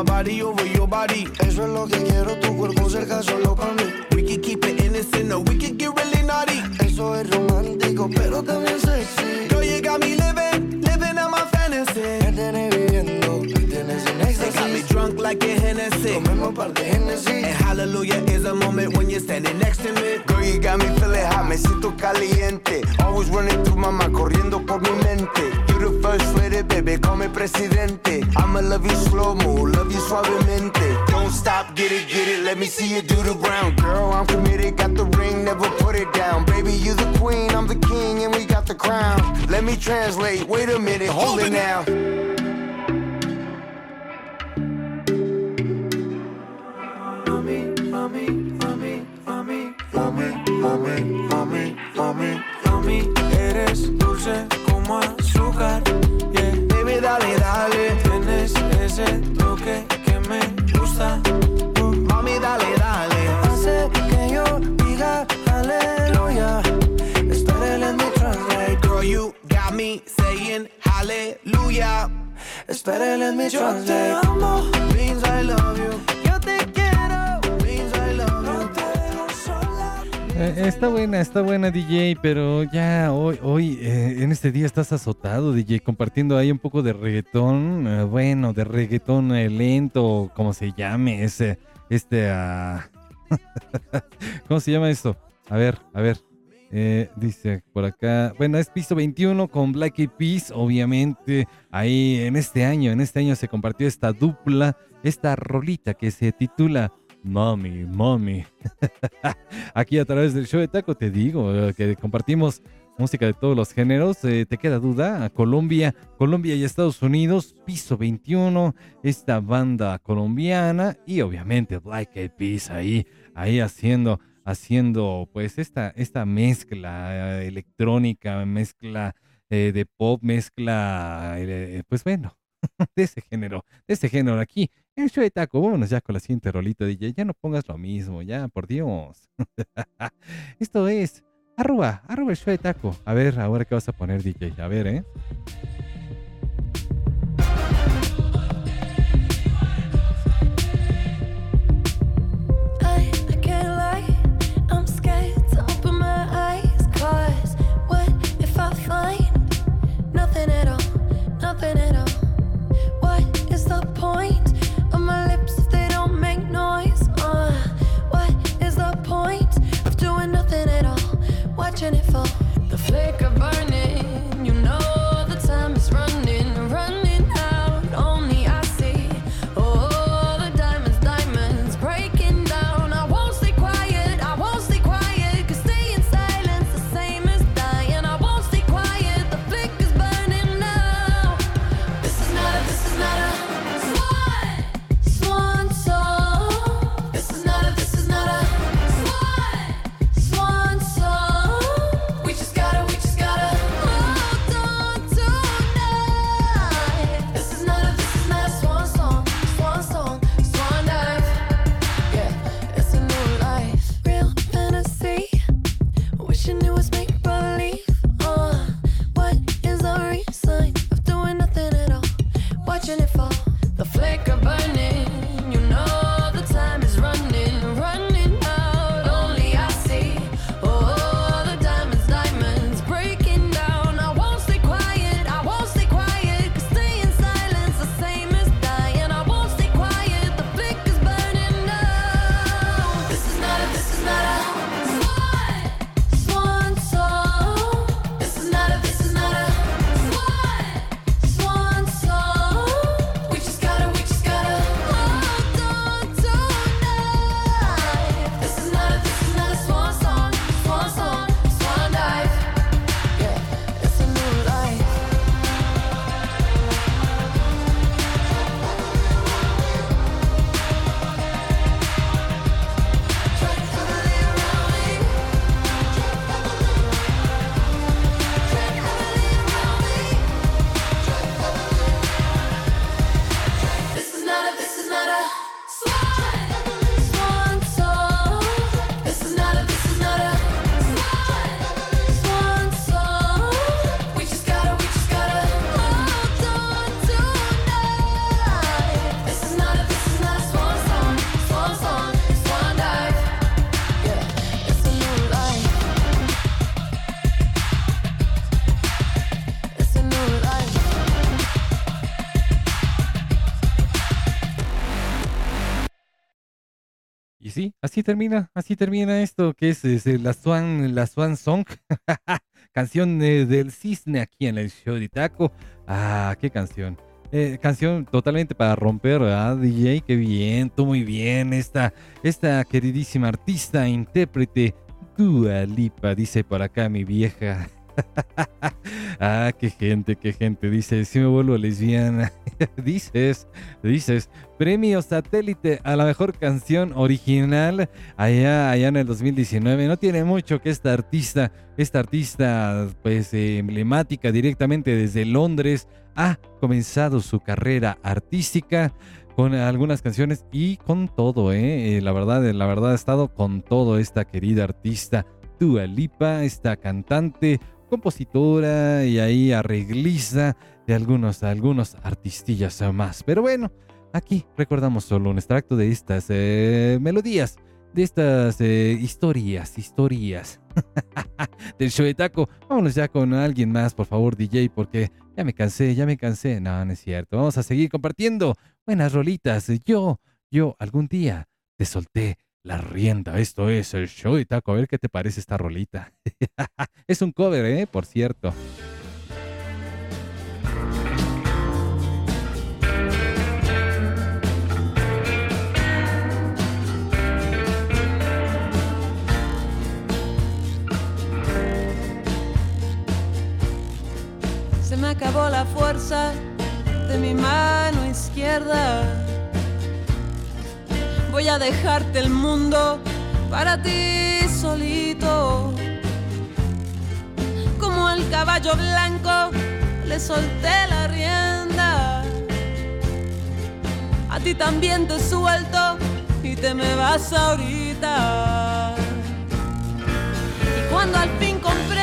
Body over your body? Eso es lo que quiero, tu cuerpo cerca solo para mí. We can keep it innocent or we can get really naughty. Eso es romántico, pero también sexy. Girl, you got me living, living out my fantasy. Me tienes viviendo, me tienes en They got me éxtasis. drunk like a Hennessy. Comemos par de Genesis. And hallelujah is a moment when you're standing next to me. You got me feeling hot, me siento caliente. Always running through my mind, corriendo por mi mente. You the first lady, baby, call me presidente. I'ma love you slow mo, love you suavemente. Don't stop, get it, get it, let me see you do the ground. Girl, I'm committed, got the ring, never put it down. Baby, you the queen, I'm the king, and we got the crown. Let me translate, wait a minute, hold it now. Eres dulce como azúcar. Yeah. Baby, dale, dale. Tienes ese toque que me gusta. Uh, mami, dale, dale. Hace que yo diga aleluya. Espera, let me translate. Girl, you got me saying hallelujah. Espera, let me Yo te amo, está buena, está buena DJ, pero ya hoy, hoy eh, en este día estás azotado, DJ, compartiendo ahí un poco de reggaetón, eh, bueno, de reggaetón eh, lento, como se llame, ese, este, ah, ¿cómo se llama esto? A ver, a ver, eh, dice por acá, bueno, es piso 21 con Black Eyed obviamente, ahí en este año, en este año se compartió esta dupla, esta rolita que se titula Mommy, Mommy. Aquí a través del show de Taco te digo eh, que compartimos música de todos los géneros. Eh, ¿Te queda duda? Colombia, Colombia y Estados Unidos, piso 21, esta banda colombiana y obviamente Black Eyed Peas ahí, ahí haciendo, haciendo pues esta, esta mezcla eh, electrónica, mezcla de pop, mezcla, pues bueno, de ese género, de ese género aquí. El show de taco, vámonos ya con la siguiente rolita, DJ. Ya no pongas lo mismo, ya, por Dios. Esto es arroba, arroba el show de taco. A ver, ahora qué vas a poner, DJ. A ver, ¿eh? watching it fall. Así termina, así termina esto que es, es, eh, la Swan, la Swan Song, canción del cisne aquí en el show de Taco. Ah, qué canción. Eh, canción totalmente para romper, ¿verdad, DJ? Qué bien, tú muy bien. Esta, esta queridísima artista, intérprete, Dua Lipa, dice por acá mi vieja. ah, qué gente, qué gente. Dice, si me vuelvo lesbiana. dices, dices, premio satélite a la mejor canción original allá, allá en el 2019. No tiene mucho que esta artista, esta artista pues eh, emblemática directamente desde Londres ha comenzado su carrera artística con algunas canciones y con todo, ¿eh? Eh, la verdad, la verdad ha estado con todo esta querida artista Dua Lipa, esta cantante, compositora y ahí arreglista de algunos, algunos artistillas más. Pero bueno, aquí recordamos solo un extracto de estas eh, melodías, de estas eh, historias, historias del show de taco. Vámonos ya con alguien más, por favor, DJ, porque ya me cansé, ya me cansé. No, no es cierto. Vamos a seguir compartiendo buenas rolitas. Yo, yo algún día te solté la rienda. Esto es el show de taco. A ver qué te parece esta rolita. es un cover, ¿eh? Por cierto. Se me acabó la fuerza de mi mano izquierda. Voy a dejarte el mundo para ti solito. Como el caballo blanco, le solté la rienda. A ti también te suelto y te me vas ahorita. Y cuando al fin comprendas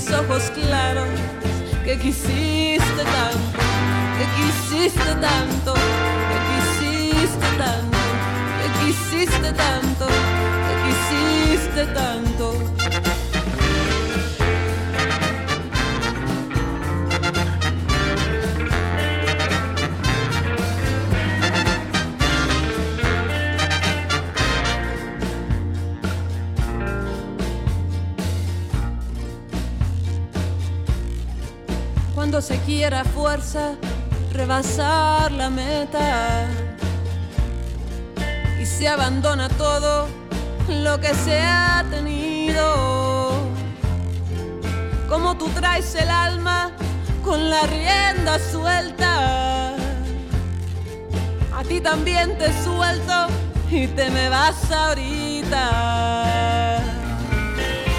mis ojos claros que quisiste tanto, que quisiste tanto, que quisiste tanto, que quisiste tanto, que quisiste tanto. Cuando se quiera fuerza rebasar la meta y se abandona todo lo que se ha tenido. Como tú traes el alma con la rienda suelta, a ti también te suelto y te me vas ahorita.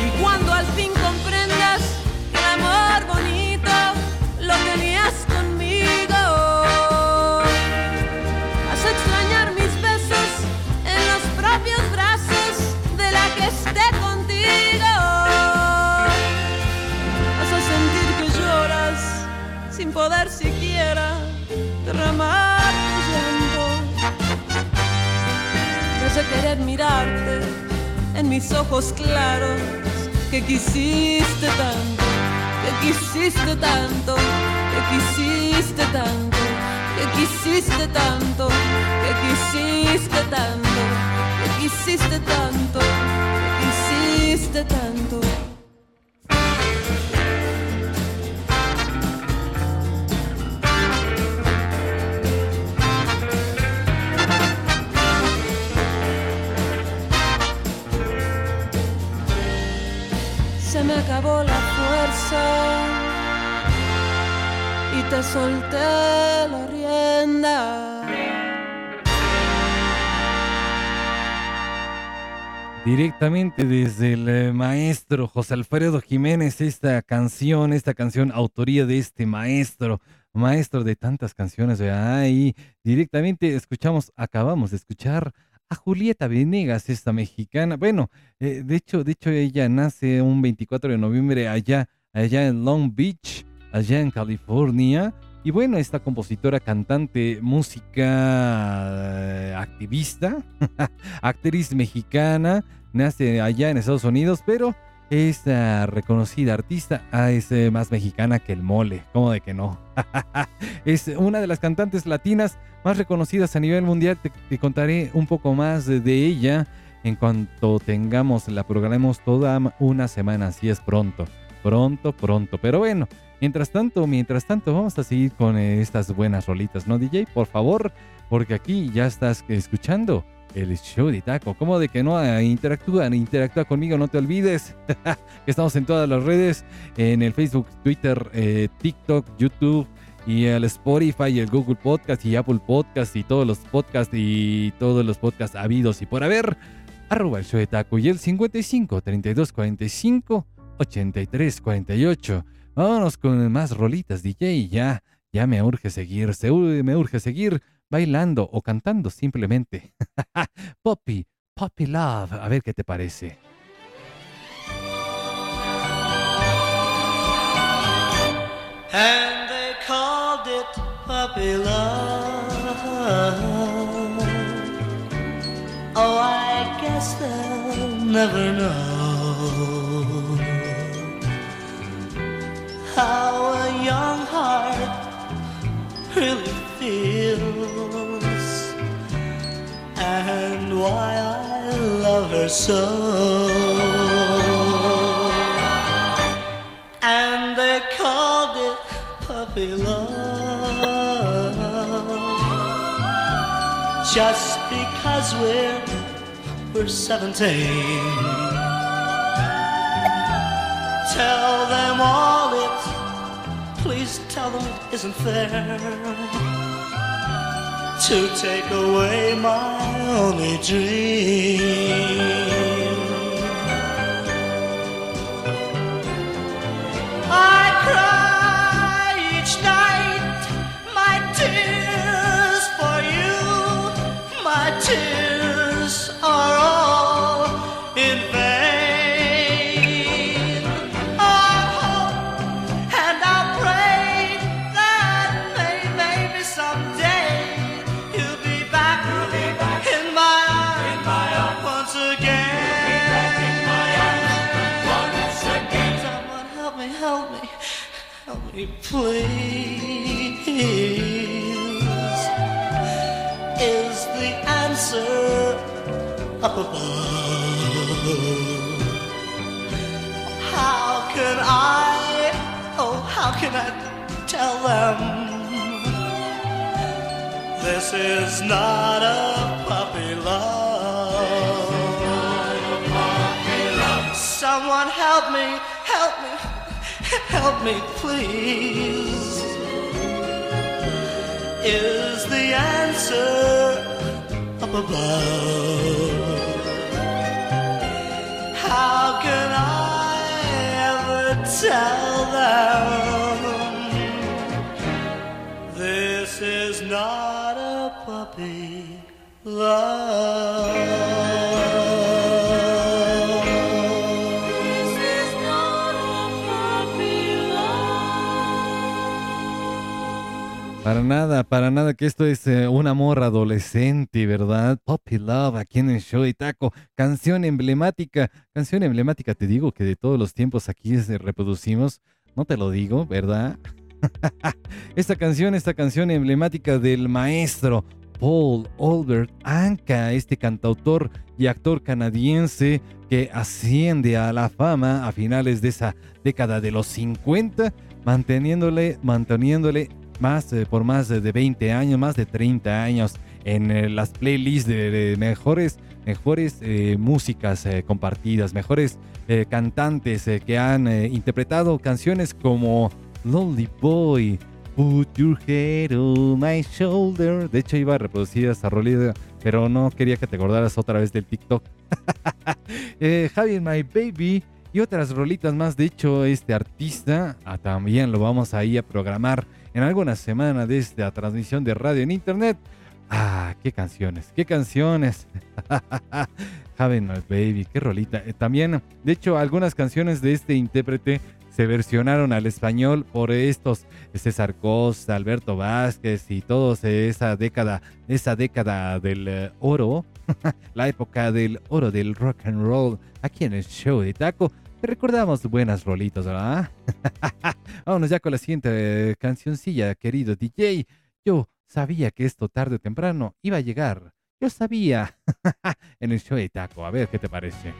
Y cuando al fin comprendas el amor bonito poder siquiera derramar tu llanto. A querer mirarte en mis ojos claros que quisiste tanto, que quisiste tanto, que quisiste tanto, que quisiste tanto, que quisiste tanto, que quisiste tanto, que quisiste tanto. Se me acabó la fuerza y te solté la rienda. Directamente desde el eh, maestro José Alfredo Jiménez, esta canción, esta canción, autoría de este maestro, maestro de tantas canciones, ¿verdad? Directamente escuchamos, acabamos de escuchar Julieta Venegas, esta mexicana. Bueno, eh, de hecho, de hecho ella nace un 24 de noviembre allá, allá en Long Beach, allá en California. Y bueno, esta compositora, cantante, música, eh, activista, actriz mexicana, nace allá en Estados Unidos, pero esta reconocida artista ah, es eh, más mexicana que el mole, ¿cómo de que no? es una de las cantantes latinas más reconocidas a nivel mundial. Te, contaré un poco más de, ella en cuanto tengamos, la programemos toda una semana, así es pronto, pronto, pronto. Pero bueno, mientras tanto, mientras tanto, vamos a seguir con eh, estas buenas rolitas, ¿no, DJ? Por favor, porque aquí ya estás escuchando el show de Taco. ¿Cómo de que no? Ah, Interactúa, interactúa conmigo, no te olvides. que estamos en todas las redes, en el Facebook, Twitter, eh, TikTok, YouTube y el Spotify, el Google Podcast y Apple Podcast y todos los podcasts y todos los podcasts habidos y por haber. Arroba el show de Taco y el 55 32 45 83 48. Vámonos con más rolitas, DJ. Ya, ya me urge seguir, se- me urge seguir bailando o cantando simplemente. Poppy, Poppy Love, a ver qué te parece. and puppy love. Oh, I guess they'll never know how a young heart really feels and why I love her so. And they called it puppy love just because we're we're 17. Tell them all it, please tell them it isn't fair to take away my only dream. Please. Is the answer up above? How can I, oh, how can I tell them this is not a puppy love? Someone help me, help me, help me, please. Is the answer up above? How can I ever tell them this is not a puppy love? Para nada, para nada, que esto es eh, un amor adolescente, ¿verdad? Poppy Love aquí en el show de Taco. Canción emblemática, canción emblemática, te digo que de todos los tiempos aquí reproducimos. No te lo digo, ¿verdad? esta canción, esta canción emblemática del maestro Paul Albert Anka, este cantautor y actor canadiense que asciende a la fama a finales de esa década de los 50, manteniéndole, manteniéndole más eh, por más de 20 años, más de 30 años en eh, las playlists de, mejores, mejores eh, músicas compartidas, mejores cantantes que han interpretado canciones como Lonely Boy, Put Your Head on My Shoulder. De hecho, iba a reproducir esa rolita, pero no quería que te acordaras otra vez del TikTok. Having My Baby y otras rolitas más. De hecho, este artista ah, también lo vamos ahí a programar en alguna semana desde la transmisión de radio en internet. Ah, qué canciones, qué canciones. Having my baby, qué rolita. Eh, también, de hecho, algunas canciones de este intérprete se versionaron al español por estos César Costa, Alberto Vázquez y todos esa década, esa década del eh, oro, la época del oro del rock and roll, aquí en el show de Taco. Te recordamos buenas rolitas, ¿verdad? Vámonos ya con la siguiente eh, cancioncilla, querido DJ. Yo sabía que esto tarde o temprano iba a llegar. Yo sabía en el show de Taco. A ver qué te parece.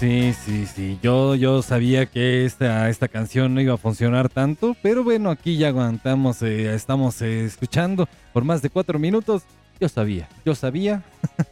Sí, sí, sí. Yo, yo sabía que esta, esta canción no iba a funcionar tanto, pero bueno, aquí ya aguantamos, eh, estamos eh, escuchando por más de cuatro minutos. Yo sabía, yo sabía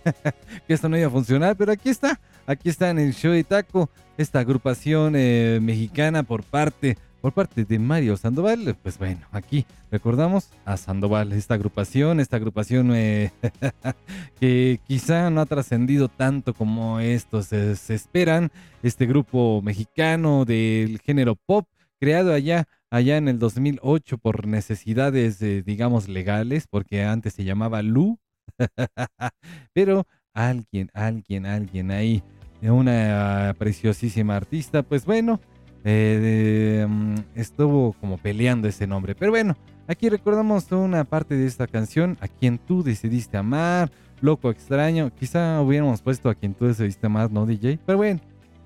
que esto no iba a funcionar, pero aquí está, aquí está en el show de Taco, esta agrupación eh, mexicana por parte por parte de Mario Sandoval. Pues bueno, aquí recordamos a Sandoval, esta agrupación, esta agrupación eh, que quizá no ha trascendido tanto como estos se, esperan. Este grupo mexicano del género pop, creado allá allá en el 2008 por necesidades, eh, digamos, legales, porque antes se llamaba Lu. Pero alguien, alguien, alguien ahí, una preciosísima artista, pues bueno, eh, mm, estuvo como peleando ese nombre. Pero bueno, aquí recordamos una parte de esta canción, a quien tú decidiste amar, loco extraño. Quizá hubiéramos puesto a quien tú decidiste amar, ¿no, DJ? Pero bueno,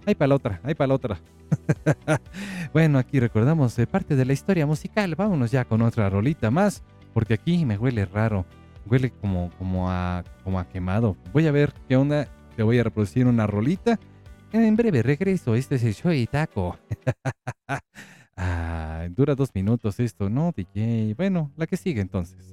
hay para la otra, hay para la otra. bueno, aquí recordamos eh, parte de la historia musical. Vámonos ya con otra rolita más, porque aquí me huele raro. Huele como, como, a, como a quemado. Voy a ver qué onda. Te voy a reproducir una rolita. En breve regreso. Este es el show y taco. ah, dura dos minutos esto, ¿no, DJ? Bueno, la que sigue entonces.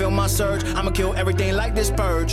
feel my surge. I'ma kill everything like this purge.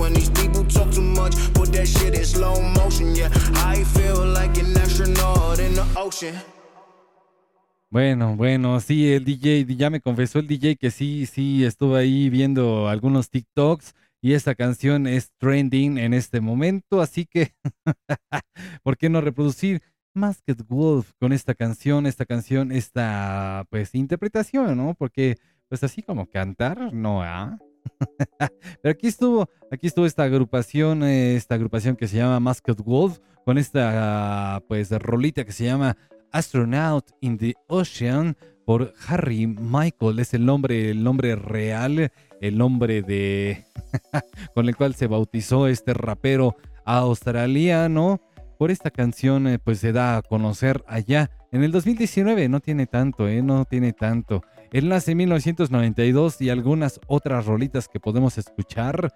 When these people talk too much, that shit in slow motion. Yeah, I feel like an astronaut in the ocean. Bueno, bueno, sí, el DJ, ya me confesó el DJ que sí, sí, estuvo ahí viendo algunos TikToks y esta canción es trending en este momento, así que, ¿por qué no reproducir Masked Wolf con esta canción, esta canción, esta, pues, interpretación, ¿no? Porque, pues, así como cantar, no, ¿ah? Pero aquí estuvo, aquí estuvo esta agrupación, eh, esta agrupación que se llama Masked Wolf, con esta, pues, rolita que se llama Astronaut in the Ocean por Harry Michael. Es el nombre, el nombre real, el nombre de con el cual se bautizó este rapero australiano. Por esta canción, eh, pues se da a conocer allá en el 2019. No tiene tanto, eh, no tiene tanto. Él nace en 1992 y algunas otras rolitas que podemos escuchar.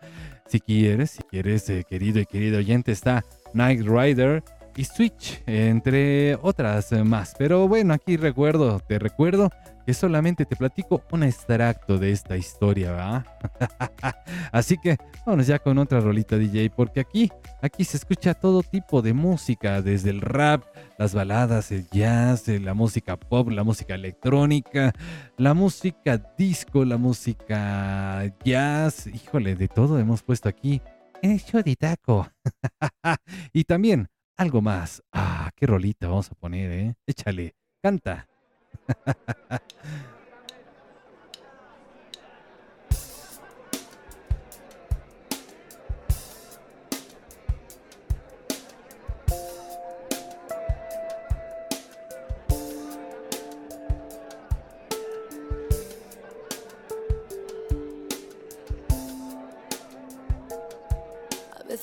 Si quieres, si quieres, eh, querido y querido oyente, está Night Rider y Switch, entre otras más. Pero bueno, aquí recuerdo, te recuerdo que solamente te platico un extracto de esta historia, ¿va? Así que vámonos ya con otra rolita DJ, porque aquí, aquí se escucha todo tipo de música, desde el rap, las baladas, el jazz, la música pop, la música electrónica, la música disco, la música jazz, híjole, de todo hemos puesto aquí en el show de taco. y también algo más. Ah, qué rolita vamos a poner, ¿eh? Échale, canta.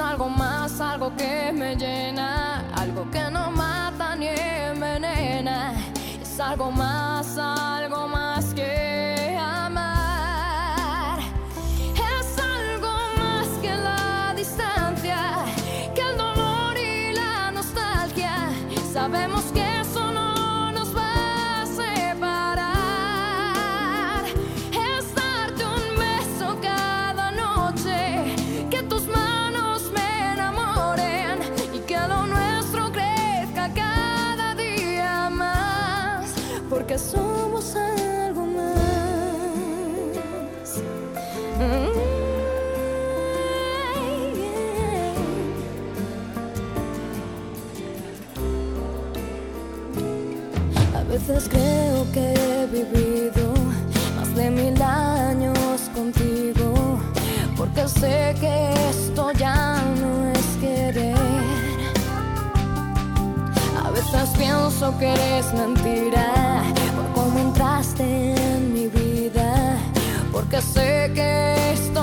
Algo más, algo que me llena, algo que no mata ni envenena. Es algo más, algo más veces creo que he vivido más de mil años contigo, porque sé que esto ya no es querer. A veces pienso que eres mentira por cómo entraste en mi vida, porque sé que esto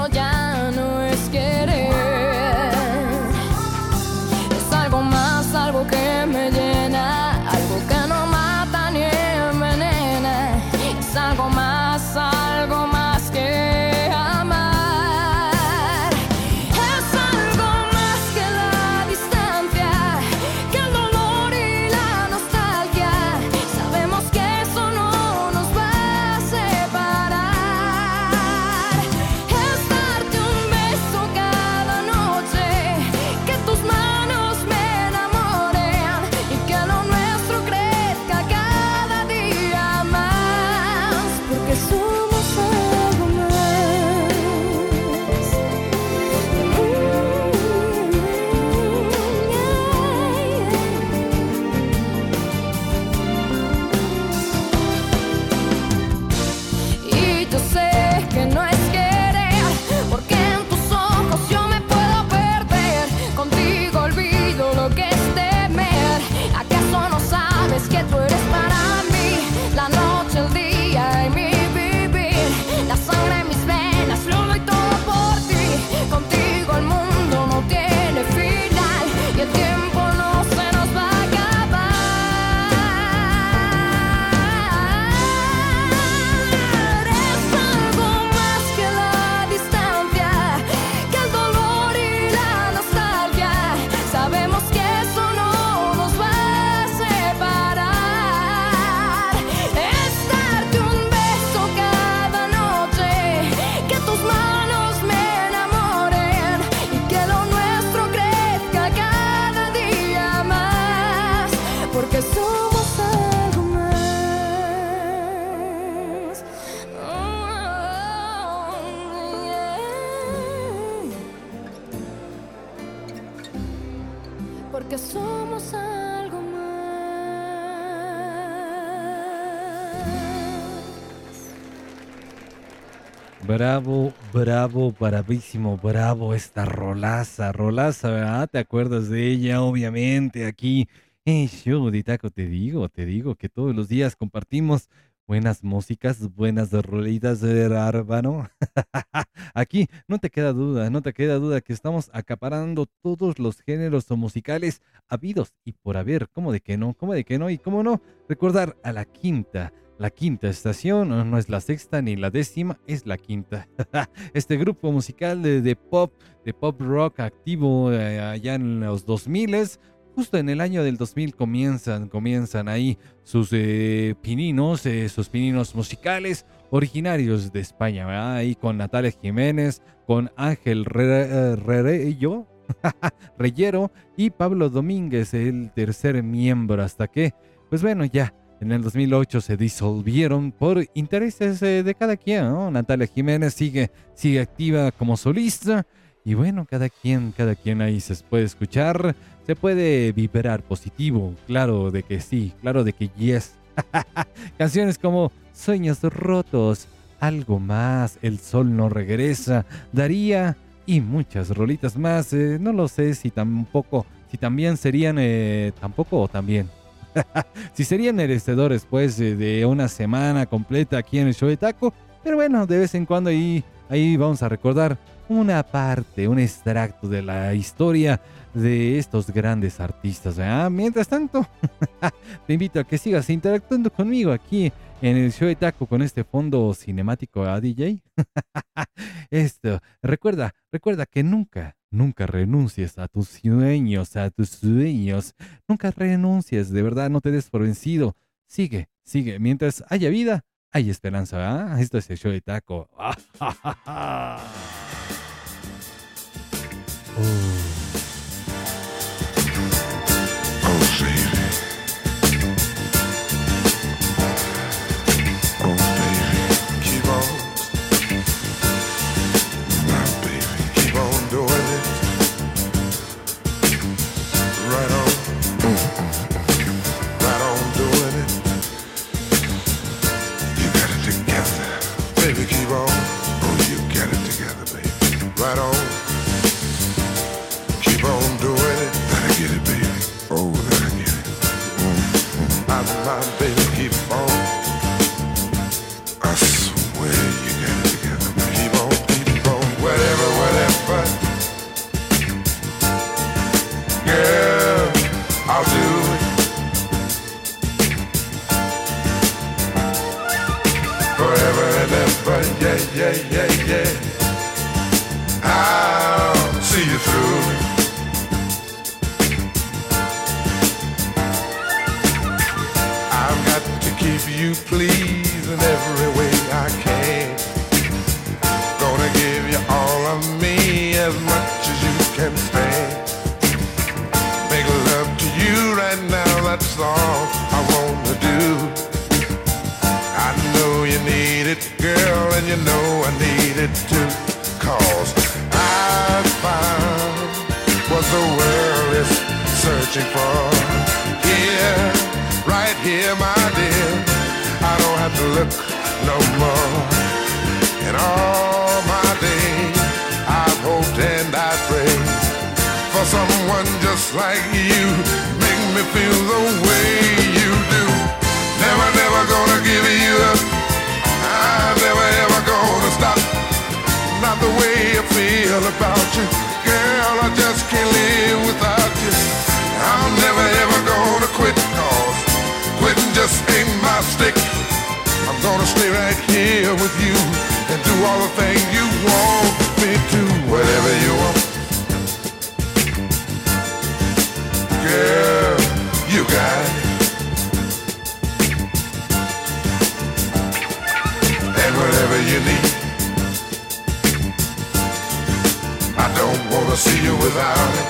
bravo, bravísimo, bravo esta rolaza, rolaza, ¿verdad? ¿Te acuerdas de ella? Obviamente, aquí en Show de Taco te digo, te digo que todos los días compartimos buenas músicas, buenas rolitas de Rárbano. Aquí no te queda duda, no te queda duda que estamos acaparando todos los géneros musicales habidos y por haber, ¿cómo de que no? ¿Cómo de que no? Y cómo no, recordar a la quinta. La quinta estación, no, es la sexta ni la décima, es la quinta. este grupo musical de, pop, de pop rock activo eh, allá en los 2000 justo en el año del 2000 comienzan, comienzan ahí sus eh, pininos, eh, sus pininos musicales originarios de España, ¿verdad? Ahí con Natalia Jiménez, con Ángel Re- Reyero, Reyero y Pablo Domínguez, el tercer miembro, hasta que, pues bueno, ya en el 2008 se disolvieron por intereses eh, de cada quien. Natalia Jiménez sigue, sigue activa como solista Y bueno, cada quien, cada quien ahí se puede escuchar, se puede vibrar positivo, claro de que sí, claro de que yes. Canciones como Sueños rotos, Algo más, El sol no regresa, Daría y muchas rolitas más. eh, no lo sé si tampoco, si también serían, eh, tampoco o también. si serían merecedores pues de, de una semana completa aquí en el show de Taco. Pero bueno, de vez en cuando ahí, ahí vamos a recordar una parte, un extracto de la historia de estos grandes artistas. ¿verdad? Mientras tanto, te invito a que sigas interactuando conmigo aquí en el show de Taco con este fondo cinemático a DJ. Esto, recuerda, recuerda que nunca, nunca renuncies a tus sueños, a tus sueños. Nunca renuncies, de verdad, no te des por vencido. Sigue, sigue. Mientras haya vida, hay esperanza. Esto es el show de Taco. Keep yeah, yeah, yeah, I need it too. Cause I found what the world is searching for. Here, right here, my dear. I don't have to look no more. In all my days, I've hoped and I prayed for someone just like you. Make me feel the way you do. Never, never gonna give you up. The way I feel about you. Girl, I just can't live without you. I'm never ever gonna quit cause quitting just ain't my stick. I'm gonna stay right here with you and do all the things you want me to. Whatever you want. Girl, you got it. And whatever you need. Wanna see you without it.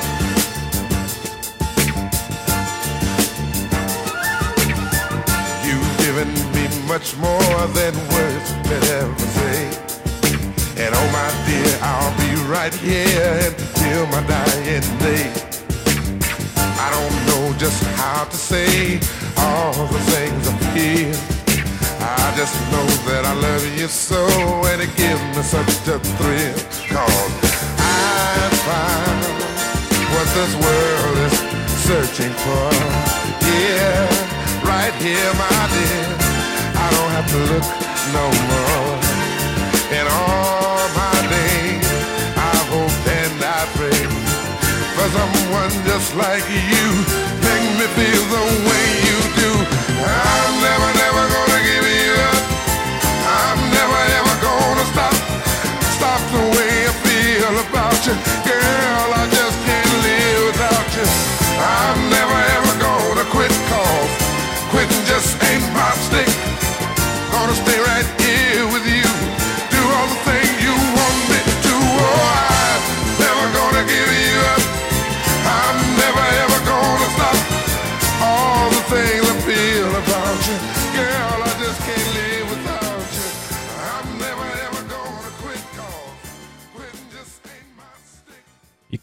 You've given me much more than words could ever say. And oh my dear, I'll be right here until my dying day. I don't know just how to say all the things I feel. I just know that I love you so and it gives me such a thrill. Cause I found what this world is searching for. Yeah, right here, my dear. I don't have to look no more. In all my days, I hope and I pray for someone just like you. Make me feel the way you do. I'm never,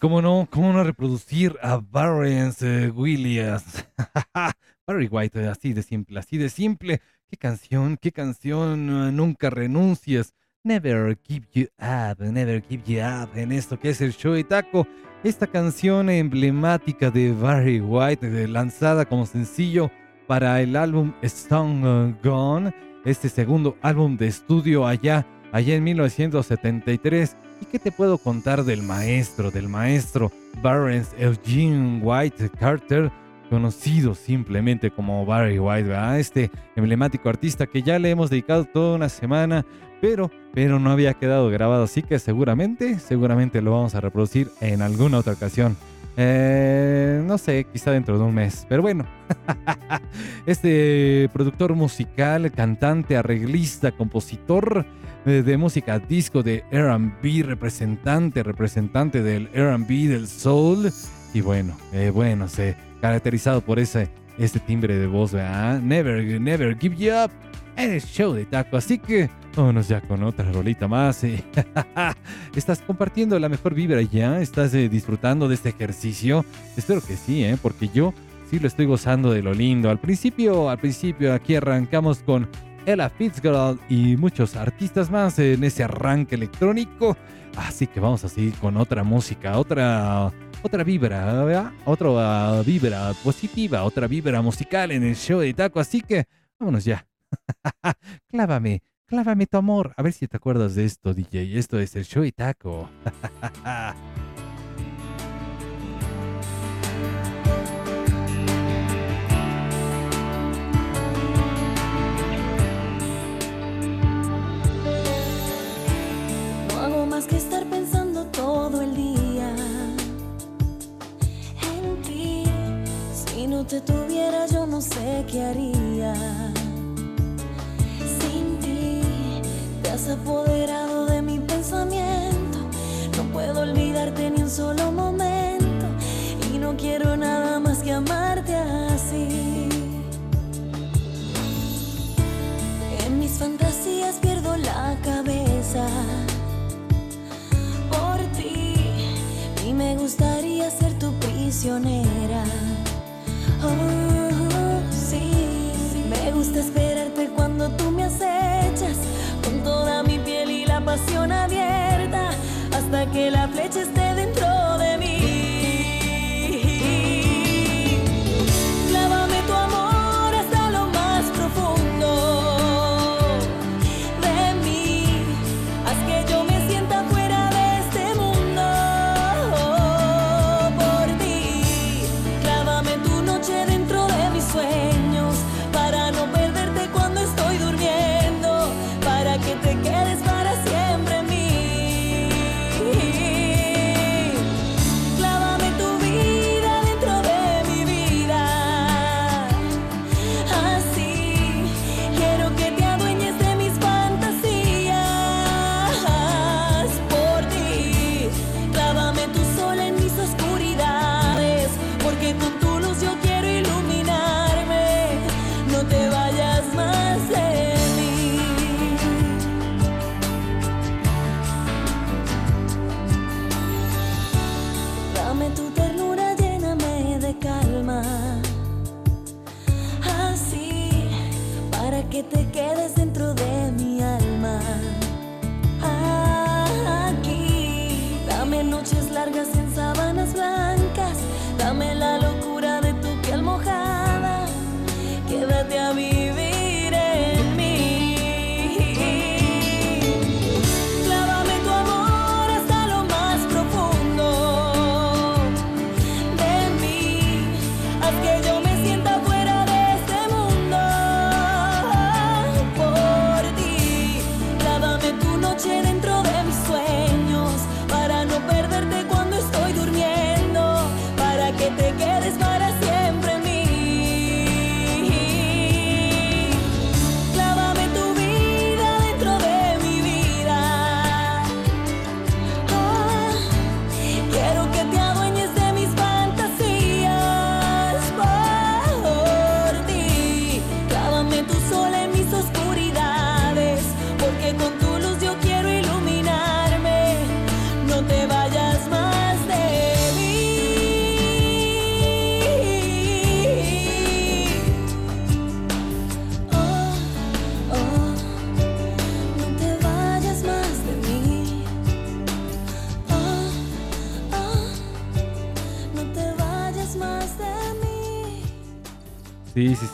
cómo no, cómo no reproducir a eh, Williams. Barry White, eh, así de simple, así de simple. Qué canción, qué canción, eh, nunca renuncies. Never give you up, never give you up en esto que es el show de taco. Esta canción emblemática de Barry White, lanzada como sencillo para el álbum Stone Gone, este segundo álbum de estudio allá, allá en 1973. ¿Y qué te puedo contar del maestro, del maestro Barrens Eugene White Carter? conocido simplemente como Barry White, este emblemático artista que ya le hemos dedicado toda una semana, pero, pero no había quedado grabado, así que seguramente, seguramente lo vamos a reproducir en alguna otra ocasión. Eh, no sé, quizá dentro de un mes, pero bueno. este productor musical, cantante, arreglista, compositor de música disco de RB, representante, representante del RB, del soul. Y bueno, eh, bueno, se caracterizado por ese, ese timbre de voz, ¿verdad? Never, never give you up. El show de taco. Así que vámonos ya con otra rolita más. eh. ¿Estás compartiendo la mejor vibra ya? ¿Estás eh, disfrutando de este ejercicio? Espero que sí, ¿eh? Porque yo sí lo estoy gozando de lo lindo. Al principio, al principio aquí arrancamos con Ella Fitzgerald y muchos artistas más en ese arranque electrónico. Así que vamos a seguir con otra música, otra otra vibra, ¿verdad? Otra vibra positiva, otra vibra musical en el show de Taco. Así que vámonos ya. clávame, clávame tu amor. A ver si te acuerdas de esto, DJ. Esto es el show de Taco. más que estar pensando todo el día en ti. Si no te tuviera, yo no sé qué haría. Sin ti, te has apoderado de mi pensamiento. No puedo olvidarte ni un solo momento. Y no quiero nada más que amarte así. En mis fantasías pierdo la cabeza gustaría ser tu prisionera. Oh, sí, me gusta esperarte cuando tú me acechas con toda mi piel y la pasión abierta hasta que la flecha esté dentro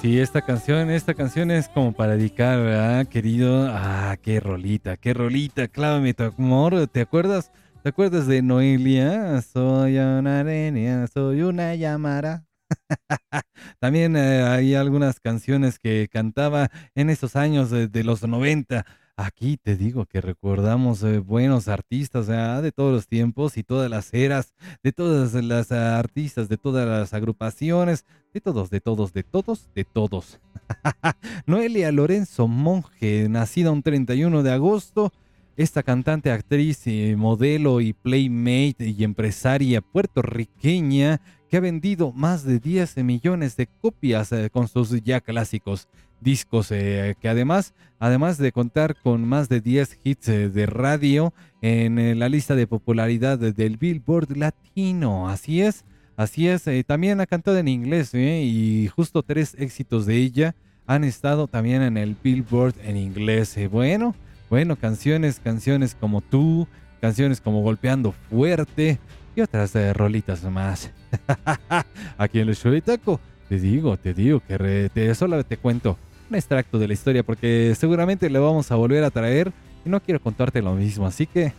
Sí, esta canción, esta canción es como para dedicar, ¿verdad, querido? Ah, qué rolita, qué rolita, clávame tu amor, ¿te acuerdas? ¿Te acuerdas de Noelia? Soy una arena, soy una llamara. También eh, hay algunas canciones que cantaba en esos años de, de los 90. Aquí te digo que recordamos eh, buenos artistas ¿verdad? de todos los tiempos y todas las eras, de todas las ah, artistas, de todas las agrupaciones, de todos, de todos, de todos, de todos. Noelia Lorenzo Monge, nacida un 31 de agosto, esta cantante, actriz, eh, modelo y playmate y empresaria puertorriqueña que ha vendido más de 10 millones de copias eh, con sus ya clásicos discos, eh, que además, además de contar con más de 10 hits eh, de radio en eh, la lista de popularidad del Billboard Latino. Así es, así es. eh, también ha cantado en inglés y justo tres éxitos de ella han estado también en el Billboard en inglés. Bueno, bueno, canciones, canciones como tú, canciones como Golpeando Fuerte y otras rolitas más. Aquí en el show de Taco. Te digo, te digo que re- te, solo te cuento un extracto de la historia porque seguramente le vamos a volver a traer y no quiero contarte lo mismo, así que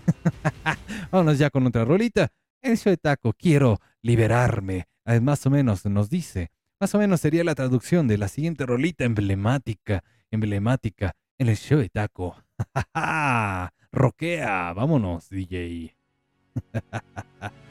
vámonos ya con otra rolita. El show de taco quiero liberarme. Más o menos nos dice, más o menos sería la traducción de la siguiente rolita emblemática, emblemática en el show de taco. Roquea, vámonos, DJ.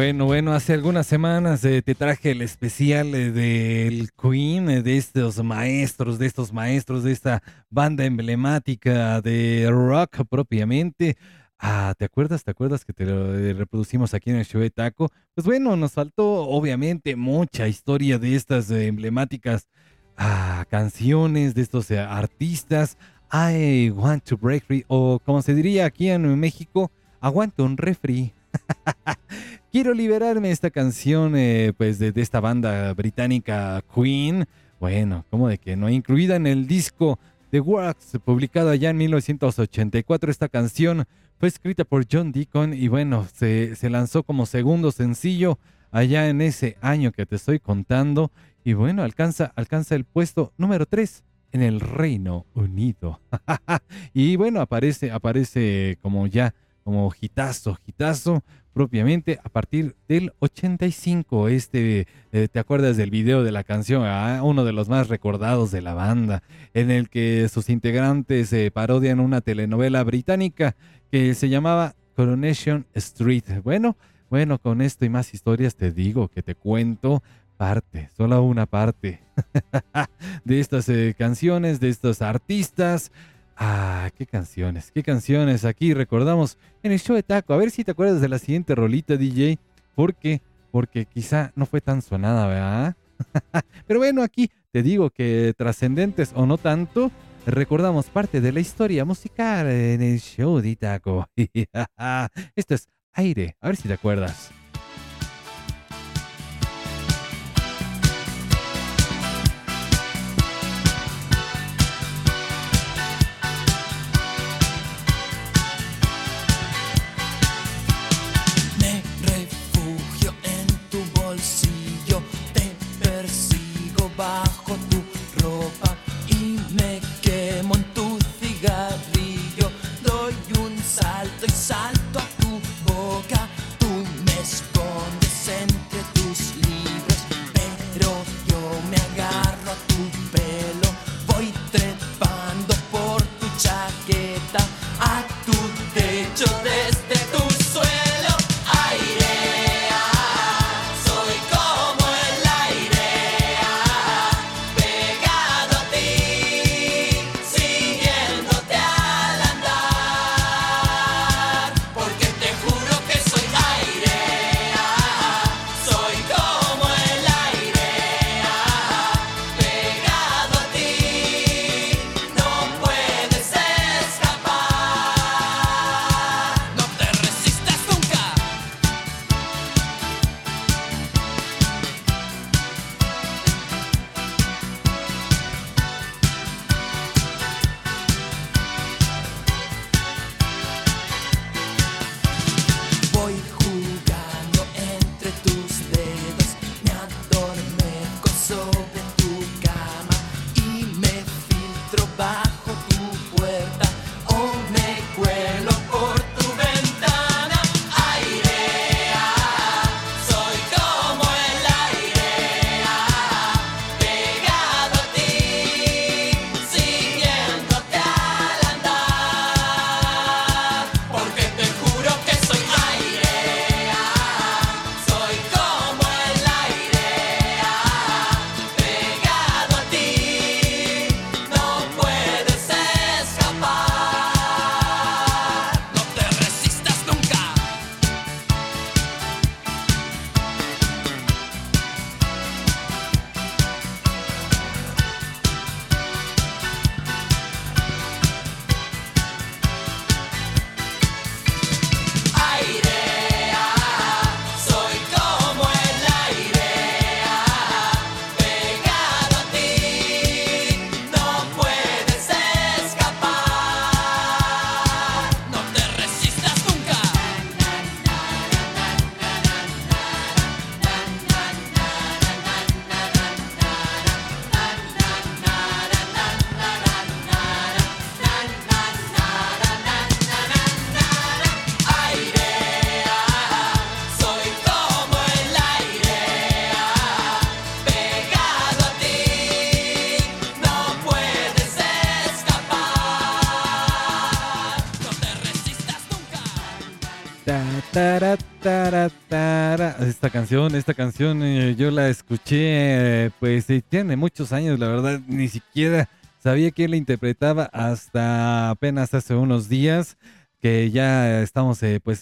Bueno, bueno, hace algunas semanas eh, te traje el especial eh, del Queen, eh, de estos maestros, de estos maestros, de esta banda emblemática de rock propiamente. Ah, ¿te acuerdas? ¿Te acuerdas que te lo reproducimos aquí en el show de Taco? Pues bueno, nos faltó obviamente mucha historia de estas emblemáticas ah, canciones, de estos artistas. I want to break free, o como se diría aquí en México, aguanto un refri. Quiero liberarme esta canción, eh, pues, de, esta banda británica Queen. Bueno, como de que no incluida en el disco The Works, publicado allá en 1984. Esta canción fue escrita por John Deacon y bueno, se, lanzó como segundo sencillo allá en ese año que te estoy contando. Y bueno, alcanza, alcanza el puesto número 3 en el Reino Unido. y bueno, aparece, aparece como ya, como hitazo, hitazo propiamente a partir del 85. Este, eh, ¿te acuerdas del video de la canción? Ah, uno de los más recordados de la banda, en el que sus integrantes eh, parodian una telenovela británica que se llamaba Coronation Street. Bueno, bueno, con esto y más historias te digo que te cuento parte, solo una parte de estas eh, canciones, de estos artistas. Ah, qué canciones, qué canciones. Aquí recordamos en el show de Taco. A ver si te acuerdas de la siguiente rolita, DJ. ¿Por qué? Porque quizá no fue tan sonada, ¿verdad? Pero bueno, aquí te digo que trascendentes o no tanto, recordamos parte de la historia musical en el show de Taco. Esto es aire. A ver si te acuerdas. Esta canción, esta canción eh, yo la escuché, eh, pues tiene muchos años, la verdad, ni siquiera sabía quién la interpretaba hasta apenas hace unos días que ya estamos eh, pues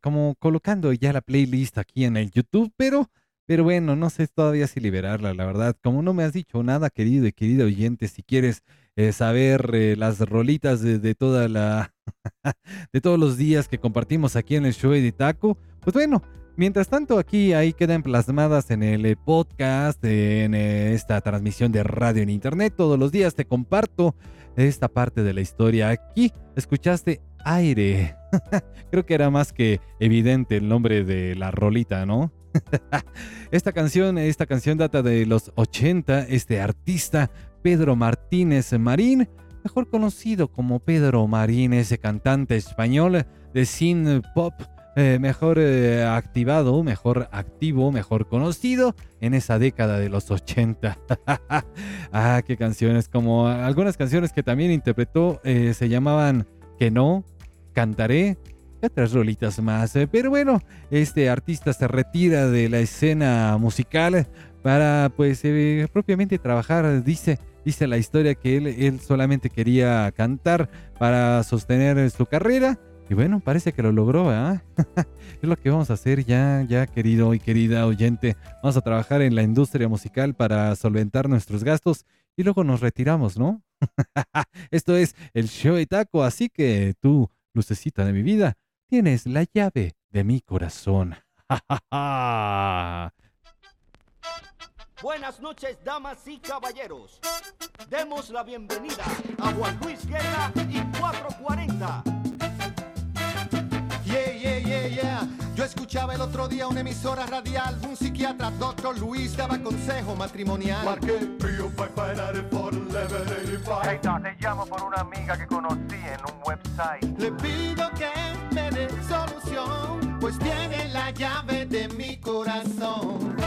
como colocando ya la playlist aquí en el YouTube, pero pero bueno, no sé todavía si liberarla, la verdad. Como no me has dicho nada, querido y querido oyente, si quieres saber las rolitas de, de toda la de todos los días que compartimos aquí en el show de Taco, pues bueno, mientras tanto aquí ahí quedan plasmadas en el eh, podcast, en eh, esta transmisión de radio en internet, todos los días te comparto esta parte de la historia. Aquí escuchaste aire. Creo que era más que evidente el nombre de la rolita, ¿no? esta canción, esta canción data de los 80, este artista Pedro Martínez Marín, mejor conocido como Pedro Marín, ese cantante español de synth pop, eh, mejor eh, activado, mejor activo, mejor conocido en esa década de los 80. ah, qué canciones, como algunas canciones que también interpretó eh, se llamaban Que no, Cantaré, y otras rolitas más. Pero bueno, este artista se retira de la escena musical para pues propiamente trabajar, dice, dice la historia que él, él solamente quería cantar para sostener su carrera. Y bueno, parece que lo logró, ¿ah? es lo que vamos a hacer ya, ya querido y querida oyente. Vamos a trabajar en la industria musical para solventar nuestros gastos y luego nos retiramos, ¿no? Esto es el show de taco, así que tú, lucecita de mi vida, tienes la llave de mi corazón. Buenas noches, damas y caballeros. Demos la bienvenida a Juan Luis Guerra y 440. Yeah, yeah, yeah, yeah. Yo escuchaba el otro día una emisora radial. Un psiquiatra, doctor Luis, daba consejo matrimonial. Marqué Prio 594 1185. Hey, Doc, te llamo por una amiga que conocí en un website. Le pido que me dé solución, pues tiene la llave de mi corazón.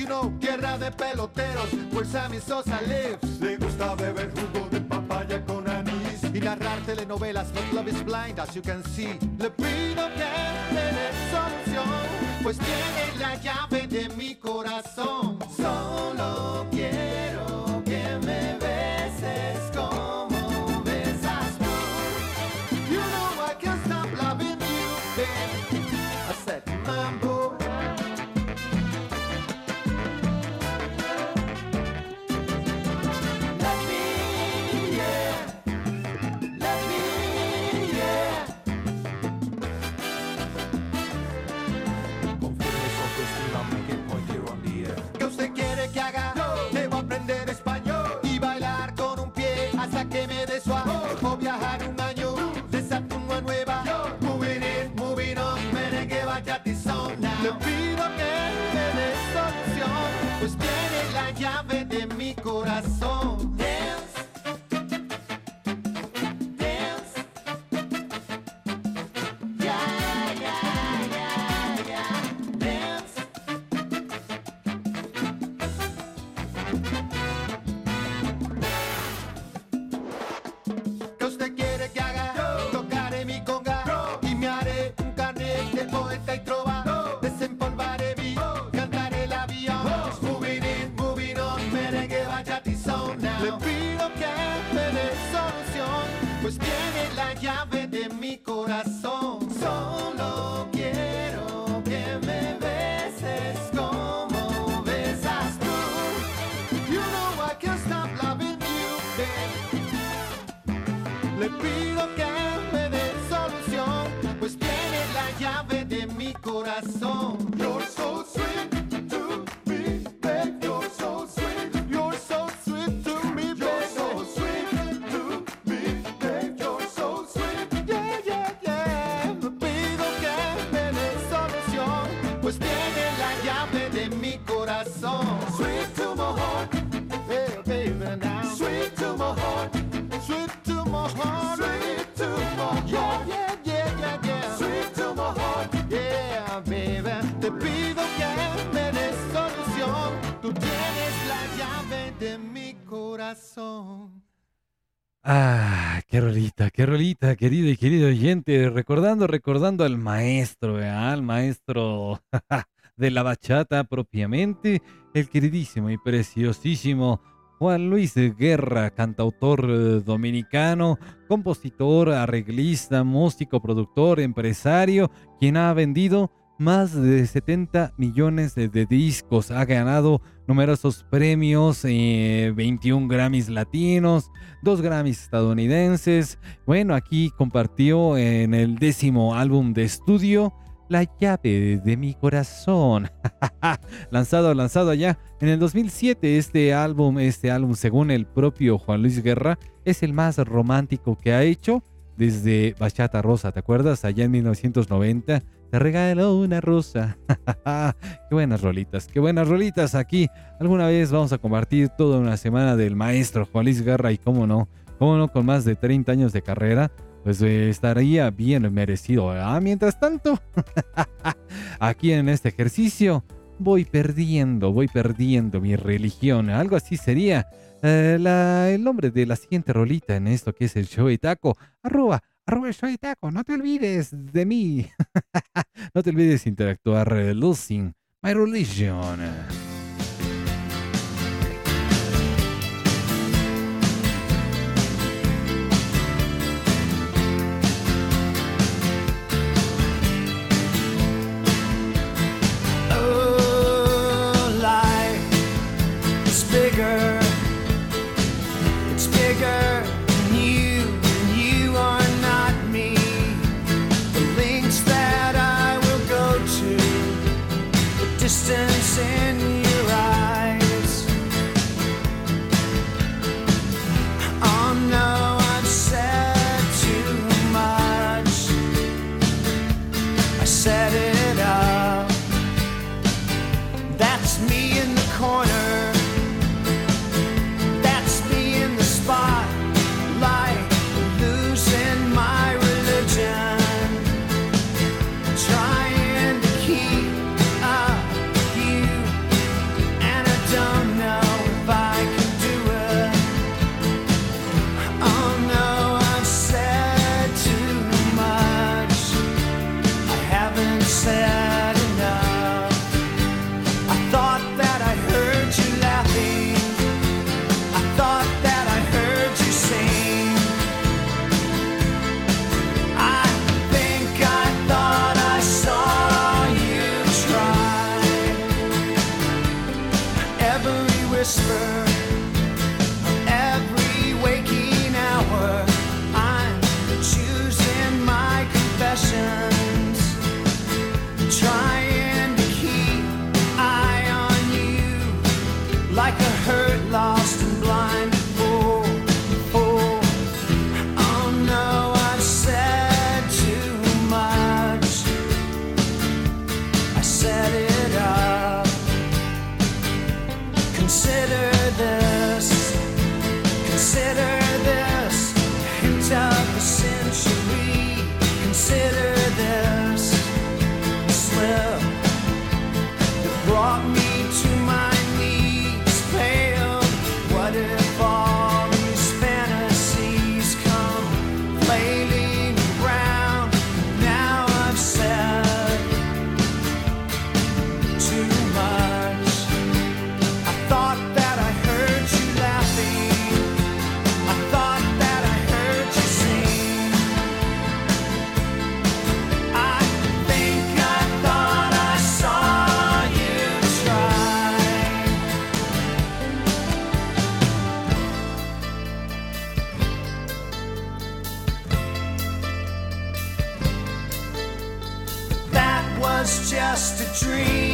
You know, tierra de peloteros, where Sammy Sosa lives. Le gusta beber jugo de papaya con anís. Y narrar telenovelas, but love is blind, as you can see. Le pido que me dé solución, pues tiene la llave de mi corazón. Solo quiero corazón. Ah, qué rolita, qué rolita, querido y querido oyente. Recordando, recordando al maestro, ¿verdad? al maestro de la bachata propiamente, el queridísimo y preciosísimo Juan Luis Guerra, cantautor eh, dominicano, compositor, arreglista, músico, productor, empresario, quien ha vendido más de 70 millones de, de discos, ha ganado numerosos premios, eh, 21 Grammys latinos, dos Grammys estadounidenses. Bueno, aquí compartió en el décimo álbum de estudio La llave de mi corazón. lanzado, lanzado allá en el 2007. Este álbum, este álbum, según el propio Juan Luis Guerra, es el más romántico que ha hecho desde Bachata Rosa. ¿Te acuerdas? Allá en 1990 te regaló una rosa. qué buenas rolitas, qué buenas rolitas aquí. Alguna vez vamos a compartir toda una semana del maestro Juan Luis Guerra y cómo no, cómo no, con más de 30 años de carrera, pues eh, estaría bien merecido. Ah, mientras tanto, aquí en este ejercicio voy perdiendo, voy perdiendo mi religión. Algo así sería eh, el nombre de la siguiente rolita en esto que es el show de taco. Arroba, arroba el de taco. No te olvides de mí. no te olvides interactuar. eh, Losing my religion. That brought me just a dream.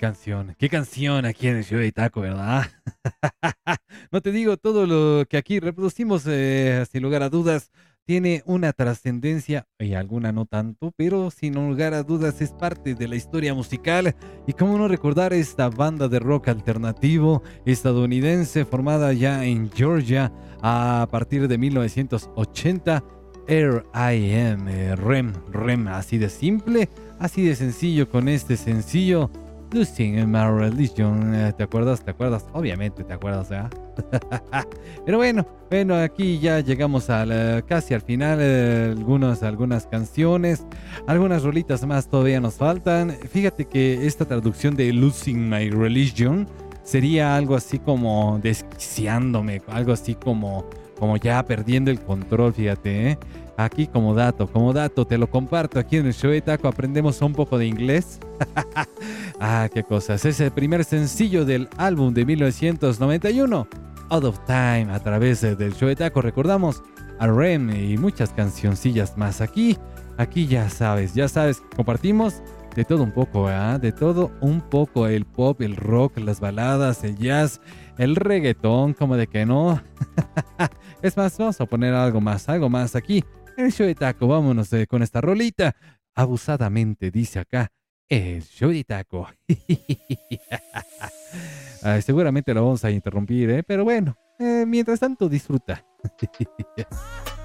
Canción, qué canción aquí en el show de Taco, ¿verdad? no te digo todo lo que aquí reproducimos, eh, sin lugar a dudas, tiene una trascendencia y alguna no tanto, pero sin lugar a dudas es parte de la historia musical. Y cómo no recordar esta banda de rock alternativo estadounidense formada ya en Georgia a partir de 1980. Air I eh, Rem, Rem, así de simple, así de sencillo con este sencillo. Losing My Religion, eh, ¿te acuerdas? ¿Te acuerdas? Obviamente te acuerdas, ¿verdad? Pero bueno, bueno, aquí ya llegamos al, eh, casi al final, eh, algunas, algunas canciones, algunas rolitas más todavía nos faltan. Fíjate que esta traducción de Losing My Religion sería algo así como desquiciándome, algo así como, como ya perdiendo el control, fíjate, ¿eh? Aquí como dato, como dato, te lo comparto aquí en el show de Taco, aprendemos un poco de inglés. ah, qué cosas. Es el primer sencillo del álbum de 1991, Out of Time, a través del show de Taco. Recordamos a Rem y muchas cancioncillas más aquí. Aquí ya sabes, ya sabes, compartimos de todo un poco, ¿ah? De todo un poco, el pop, el rock, las baladas, el jazz, el reggaetón, como de que no. es más, vamos a poner algo más, algo más aquí. El show de taco, vámonos eh, con esta rolita. Abusadamente, dice acá, el show de taco. Seguramente lo vamos a interrumpir, ¿eh? Pero bueno, eh, mientras tanto, disfruta.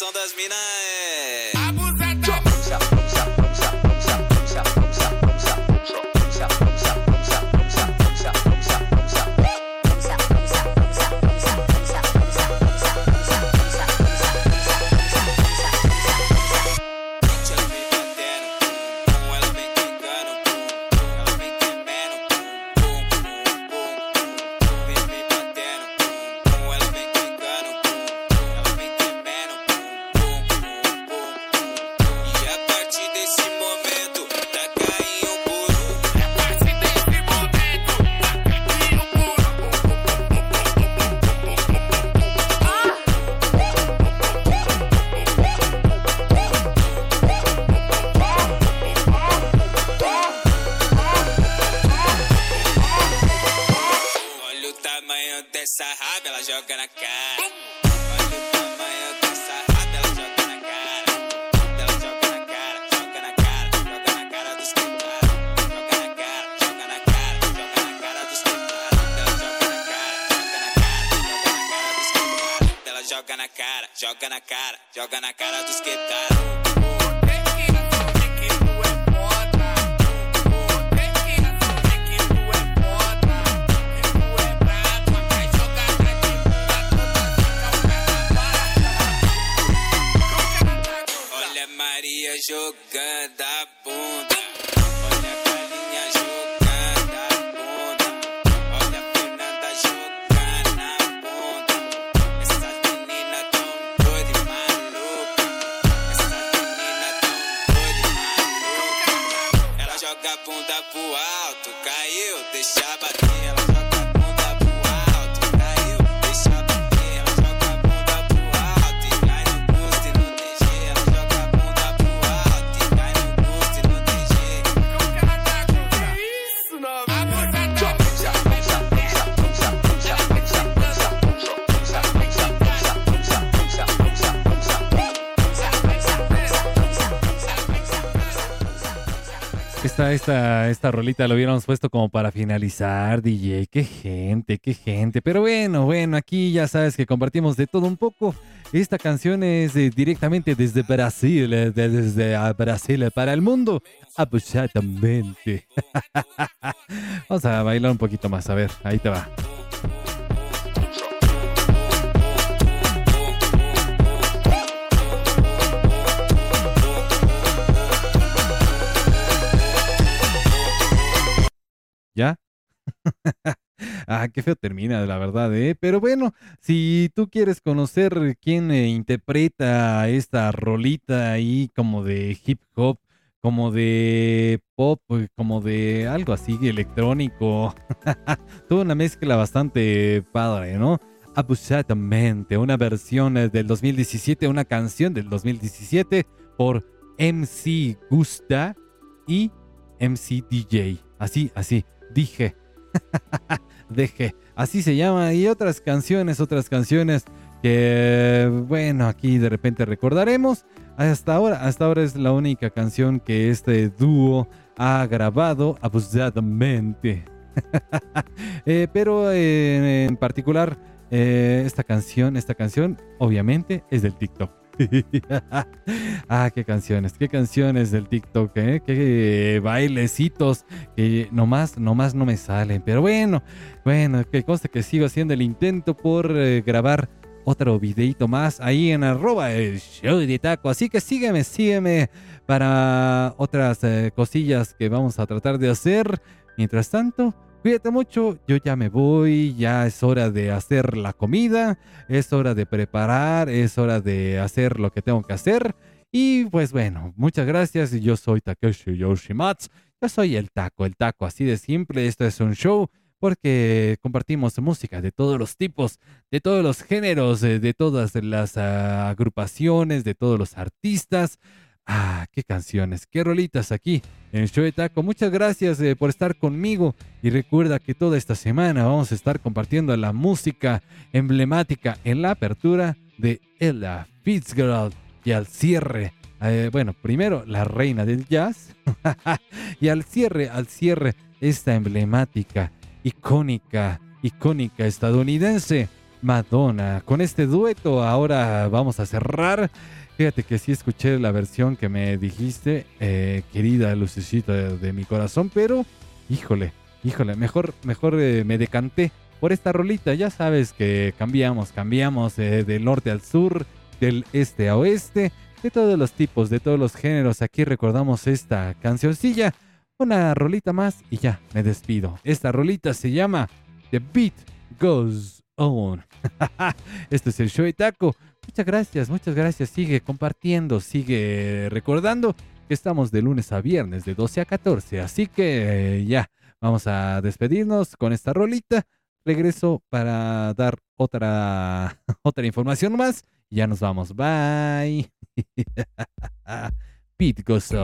só que a profissão das minas é. Joga na cara. Olha o tamanho dessa raba, ela joga na cara. Ela joga na cara, joga na cara, joga na cara dos caras. Joga na cara, joga na cara, joga na cara dos caras. Ela joga na cara, joga na cara, joga na cara dos caras. Ela joga na cara, joga na cara, joga na cara dos que esta, rolita lo hubiéramos puesto como para finalizar, DJ. Qué gente, qué gente. Pero bueno, bueno, aquí ya sabes que compartimos de todo un poco. Esta canción es eh, directamente desde Brasil, eh, de- desde ah, Brasil para el mundo. Abusadamente. Vamos a bailar un poquito más. A ver, ahí te va. ¿Ya? Ah, qué feo termina, la verdad, ¿eh? Pero bueno, si tú quieres conocer quién eh, interpreta esta rolita ahí como de hip hop, como de pop, eh, como de algo así electrónico, tuvo una mezcla bastante padre, ¿no? Abusadamente, una versión eh, del 2017, una canción del 2017 por MC Gusta y MC DJ. Así, así, dije. Deje. Así se llama. Y otras canciones, otras canciones que, bueno, aquí de repente recordaremos. Hasta ahora, hasta ahora es la única canción que este dúo ha grabado abusadamente. Eh, pero eh, en particular, eh, esta canción, esta canción, obviamente, es del TikTok. ah, qué canciones, qué canciones del TikTok, ¿eh? qué bailecitos que nomás, nomás no me salen. Pero bueno, bueno, que conste que sigo haciendo el intento por eh, grabar otro videito más ahí en arroba el show de taco. Así que sígueme, sígueme para otras eh, cosillas que vamos a tratar de hacer. Mientras tanto, Cuídate mucho, yo ya me voy, ya es hora de hacer la comida, es hora de preparar, es hora de hacer lo que tengo que hacer. Y pues bueno, muchas gracias. Yo soy Takeshi Yoshimatsu. Yo soy el taco, el taco, así de simple. Esto es un show porque compartimos música de todos los tipos, de todos los géneros, eh, de todas las ah, agrupaciones, de todos los artistas. Ah, qué canciones, qué rolitas aquí en Show de Taco. Muchas gracias eh, por estar conmigo y recuerda que toda esta semana vamos a estar compartiendo la música emblemática en la apertura de Ella Fitzgerald y al cierre, eh, bueno, primero la reina del jazz y al cierre, al cierre esta emblemática, icónica, icónica estadounidense Madonna. Con este dueto ahora vamos a cerrar. Fíjate que sí escuché la versión que me dijiste, eh, querida lucecita de, mi corazón, pero híjole, híjole, mejor, mejor eh, me decanté por esta rolita. Ya sabes que cambiamos, cambiamos eh, del norte al sur, del este a oeste, de todos los tipos, de todos los géneros. Aquí recordamos esta cancioncilla, una rolita más y ya me despido. Esta rolita se llama The Beat Goes On. este es el show de taco. Muchas gracias, muchas gracias. Sigue compartiendo, sigue recordando que estamos de lunes a viernes de 12 a 14. Así que eh, ya, vamos a despedirnos con esta rolita. Regreso para dar otra, otra información más. Ya nos vamos. Bye. Pete Goes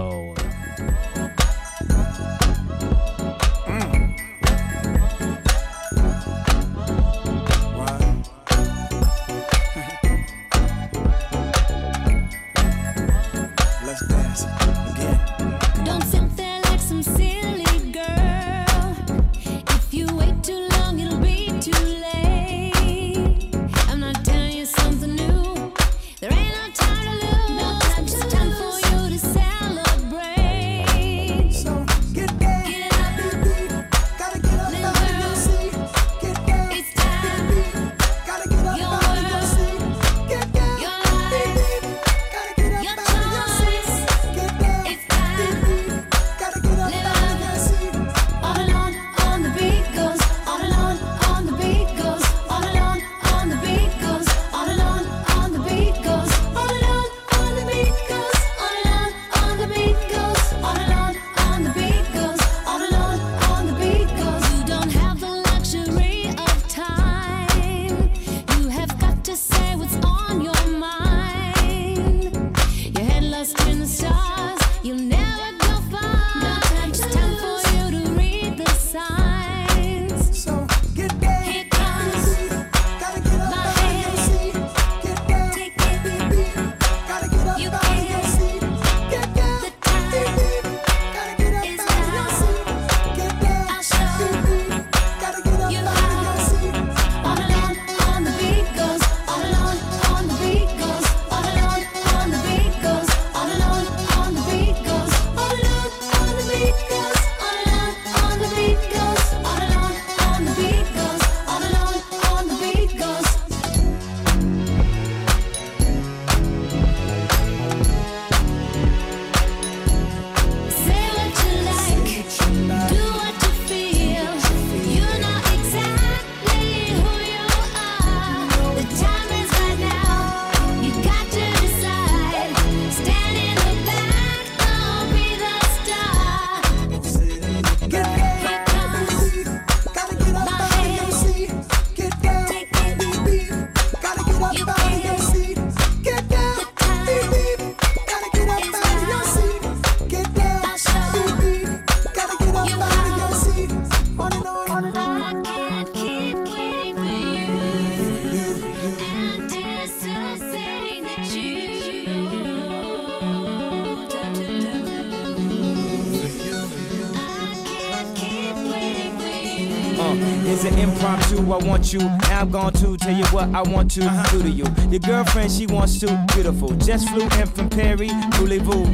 want you. Now I'm going to tell you what I want to do to you. Your girlfriend, she wants to. Beautiful. Just flew in from Perry, Voulez-vous.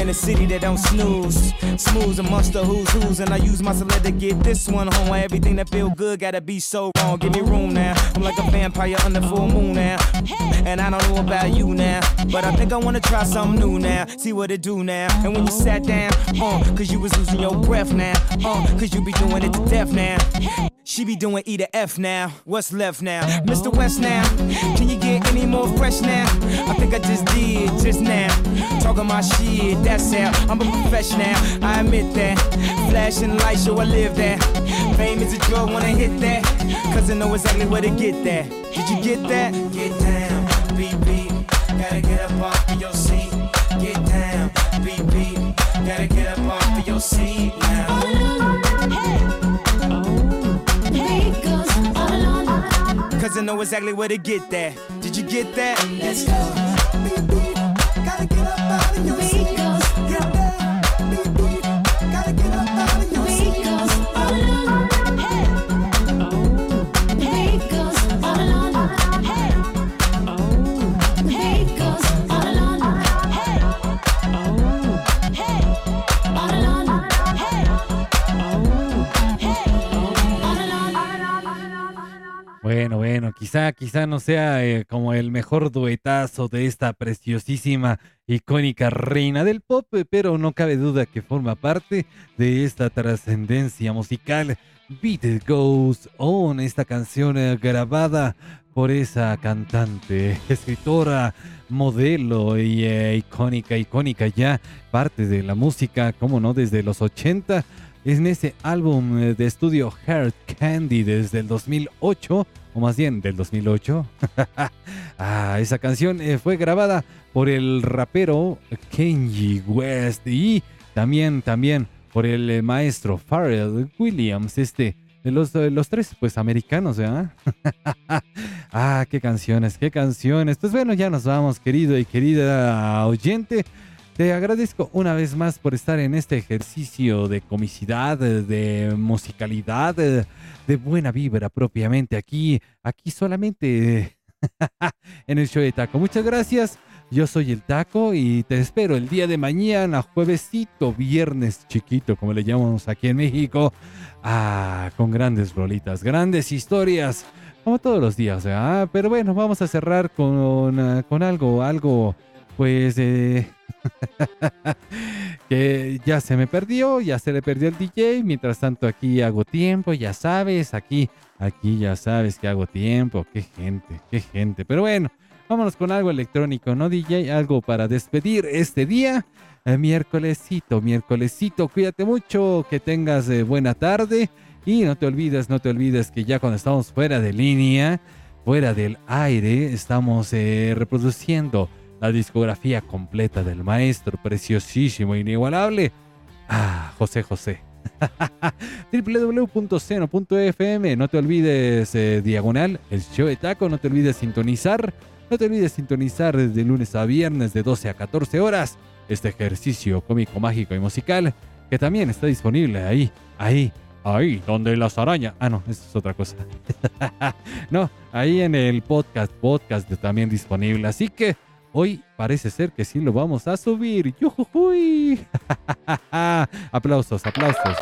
In a city that don't snooze. Smooth amongst the who's who's. And I use my celeb to get this one home. Why everything that feel good gotta be so wrong. Give me room now. I'm like a vampire under full moon now. And I don't know about you now. But I think I wanna try something new now. See what it do now. And when you sat down, uh, cause you was losing your breath now. Uh, cause you be doing it to death now. She be doing E to F now. What's left now? Mr. West now. Can you get any more fresh now? I think I just did just now. Talking my shit, that's how I'm a professional. I admit that. Flashing lights, show I live that. Fame is a drug, wanna hit that. Cause I know exactly where to get that. Did you get that? Get down, BB. Gotta get up off of your seat. Get down, BB. Gotta get up off of your seat now. I know exactly where to get that. Did you get that? Let's go. Bueno, quizá, no sea eh, como el mejor duetazo de esta preciosísima, icónica reina del pop, eh, pero no cabe duda que forma parte de esta trascendencia musical. Beat Goes On, esta canción eh, grabada por esa cantante, escritora, modelo y icónica, icónica ya, parte de la música, como no, desde los 80 es en ese álbum de estudio Heart Candy desde el 2008, o más bien del 2008. ah, esa canción eh, fue grabada por el rapero Kenji West y también, también por el eh, maestro Pharrell Williams, este, de los, de los tres, pues americanos, ¿verdad? ah, qué canciones, qué canciones. Pues bueno, ya nos vamos, querido y querida oyente. Te agradezco una vez más por estar en este ejercicio de comicidad, de musicalidad, de buena vibra propiamente aquí, aquí solamente en el show de Taco. Muchas gracias. Yo soy el Taco y te espero el día de mañana, juevesito, viernes chiquito, como le llamamos aquí en México, ah, con grandes rolitas, grandes historias, como todos los días, ¿verdad? Pero bueno, vamos a cerrar con, ah, con algo, algo, pues, eh, que ya se me perdió, ya se le perdió el DJ. Mientras tanto aquí hago tiempo, ya sabes, aquí, aquí ya sabes que hago tiempo. Qué gente, qué gente. Pero bueno, vámonos con algo electrónico, ¿no, DJ? Algo para despedir este día. Eh, miércolesito, miércolesito, cuídate mucho, que tengas eh, buena tarde. Y no te olvides, no te olvides que ya cuando estamos fuera de línea, fuera del aire, estamos eh, reproduciendo la discografía completa del maestro preciosísimo, inigualable, ah, José José. www.seno.fm, no te olvides eh, diagonal, el show de taco, no te olvides sintonizar, no te olvides sintonizar desde lunes a viernes de 12 a 14 horas este ejercicio cómico, mágico y musical que también está disponible ahí, ahí, ahí, donde las arañas. Ah, no, eso es otra cosa. no, ahí en el podcast, podcast también disponible. Así que hoy parece ser que sí lo vamos a subir. ¡Yujujuy! aplausos, aplausos.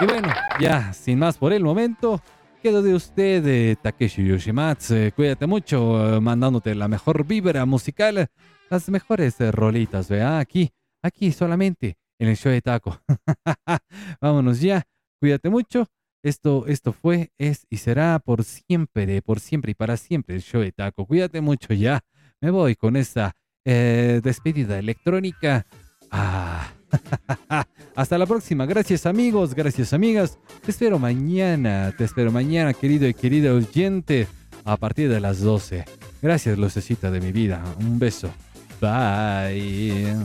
Y bueno, ya sin más por el momento, quedo de usted, eh, Takeshi Yoshimatsu. Cuídate mucho, eh, mandándote la mejor vibra musical, las mejores eh, rolitas, vea, aquí, aquí solamente en el show de Taco. Vámonos ya, cuídate mucho. Esto, esto fue, es y será por siempre, por siempre y para siempre el show de Taco. Cuídate mucho ya. Me voy con esta eh, despedida electrónica. Ah. Hasta la próxima. Gracias amigos, gracias amigas. Te espero mañana, te espero mañana, querido y querida oyente, a partir de las 12. Gracias, lucecita de mi vida. Un beso. Bye.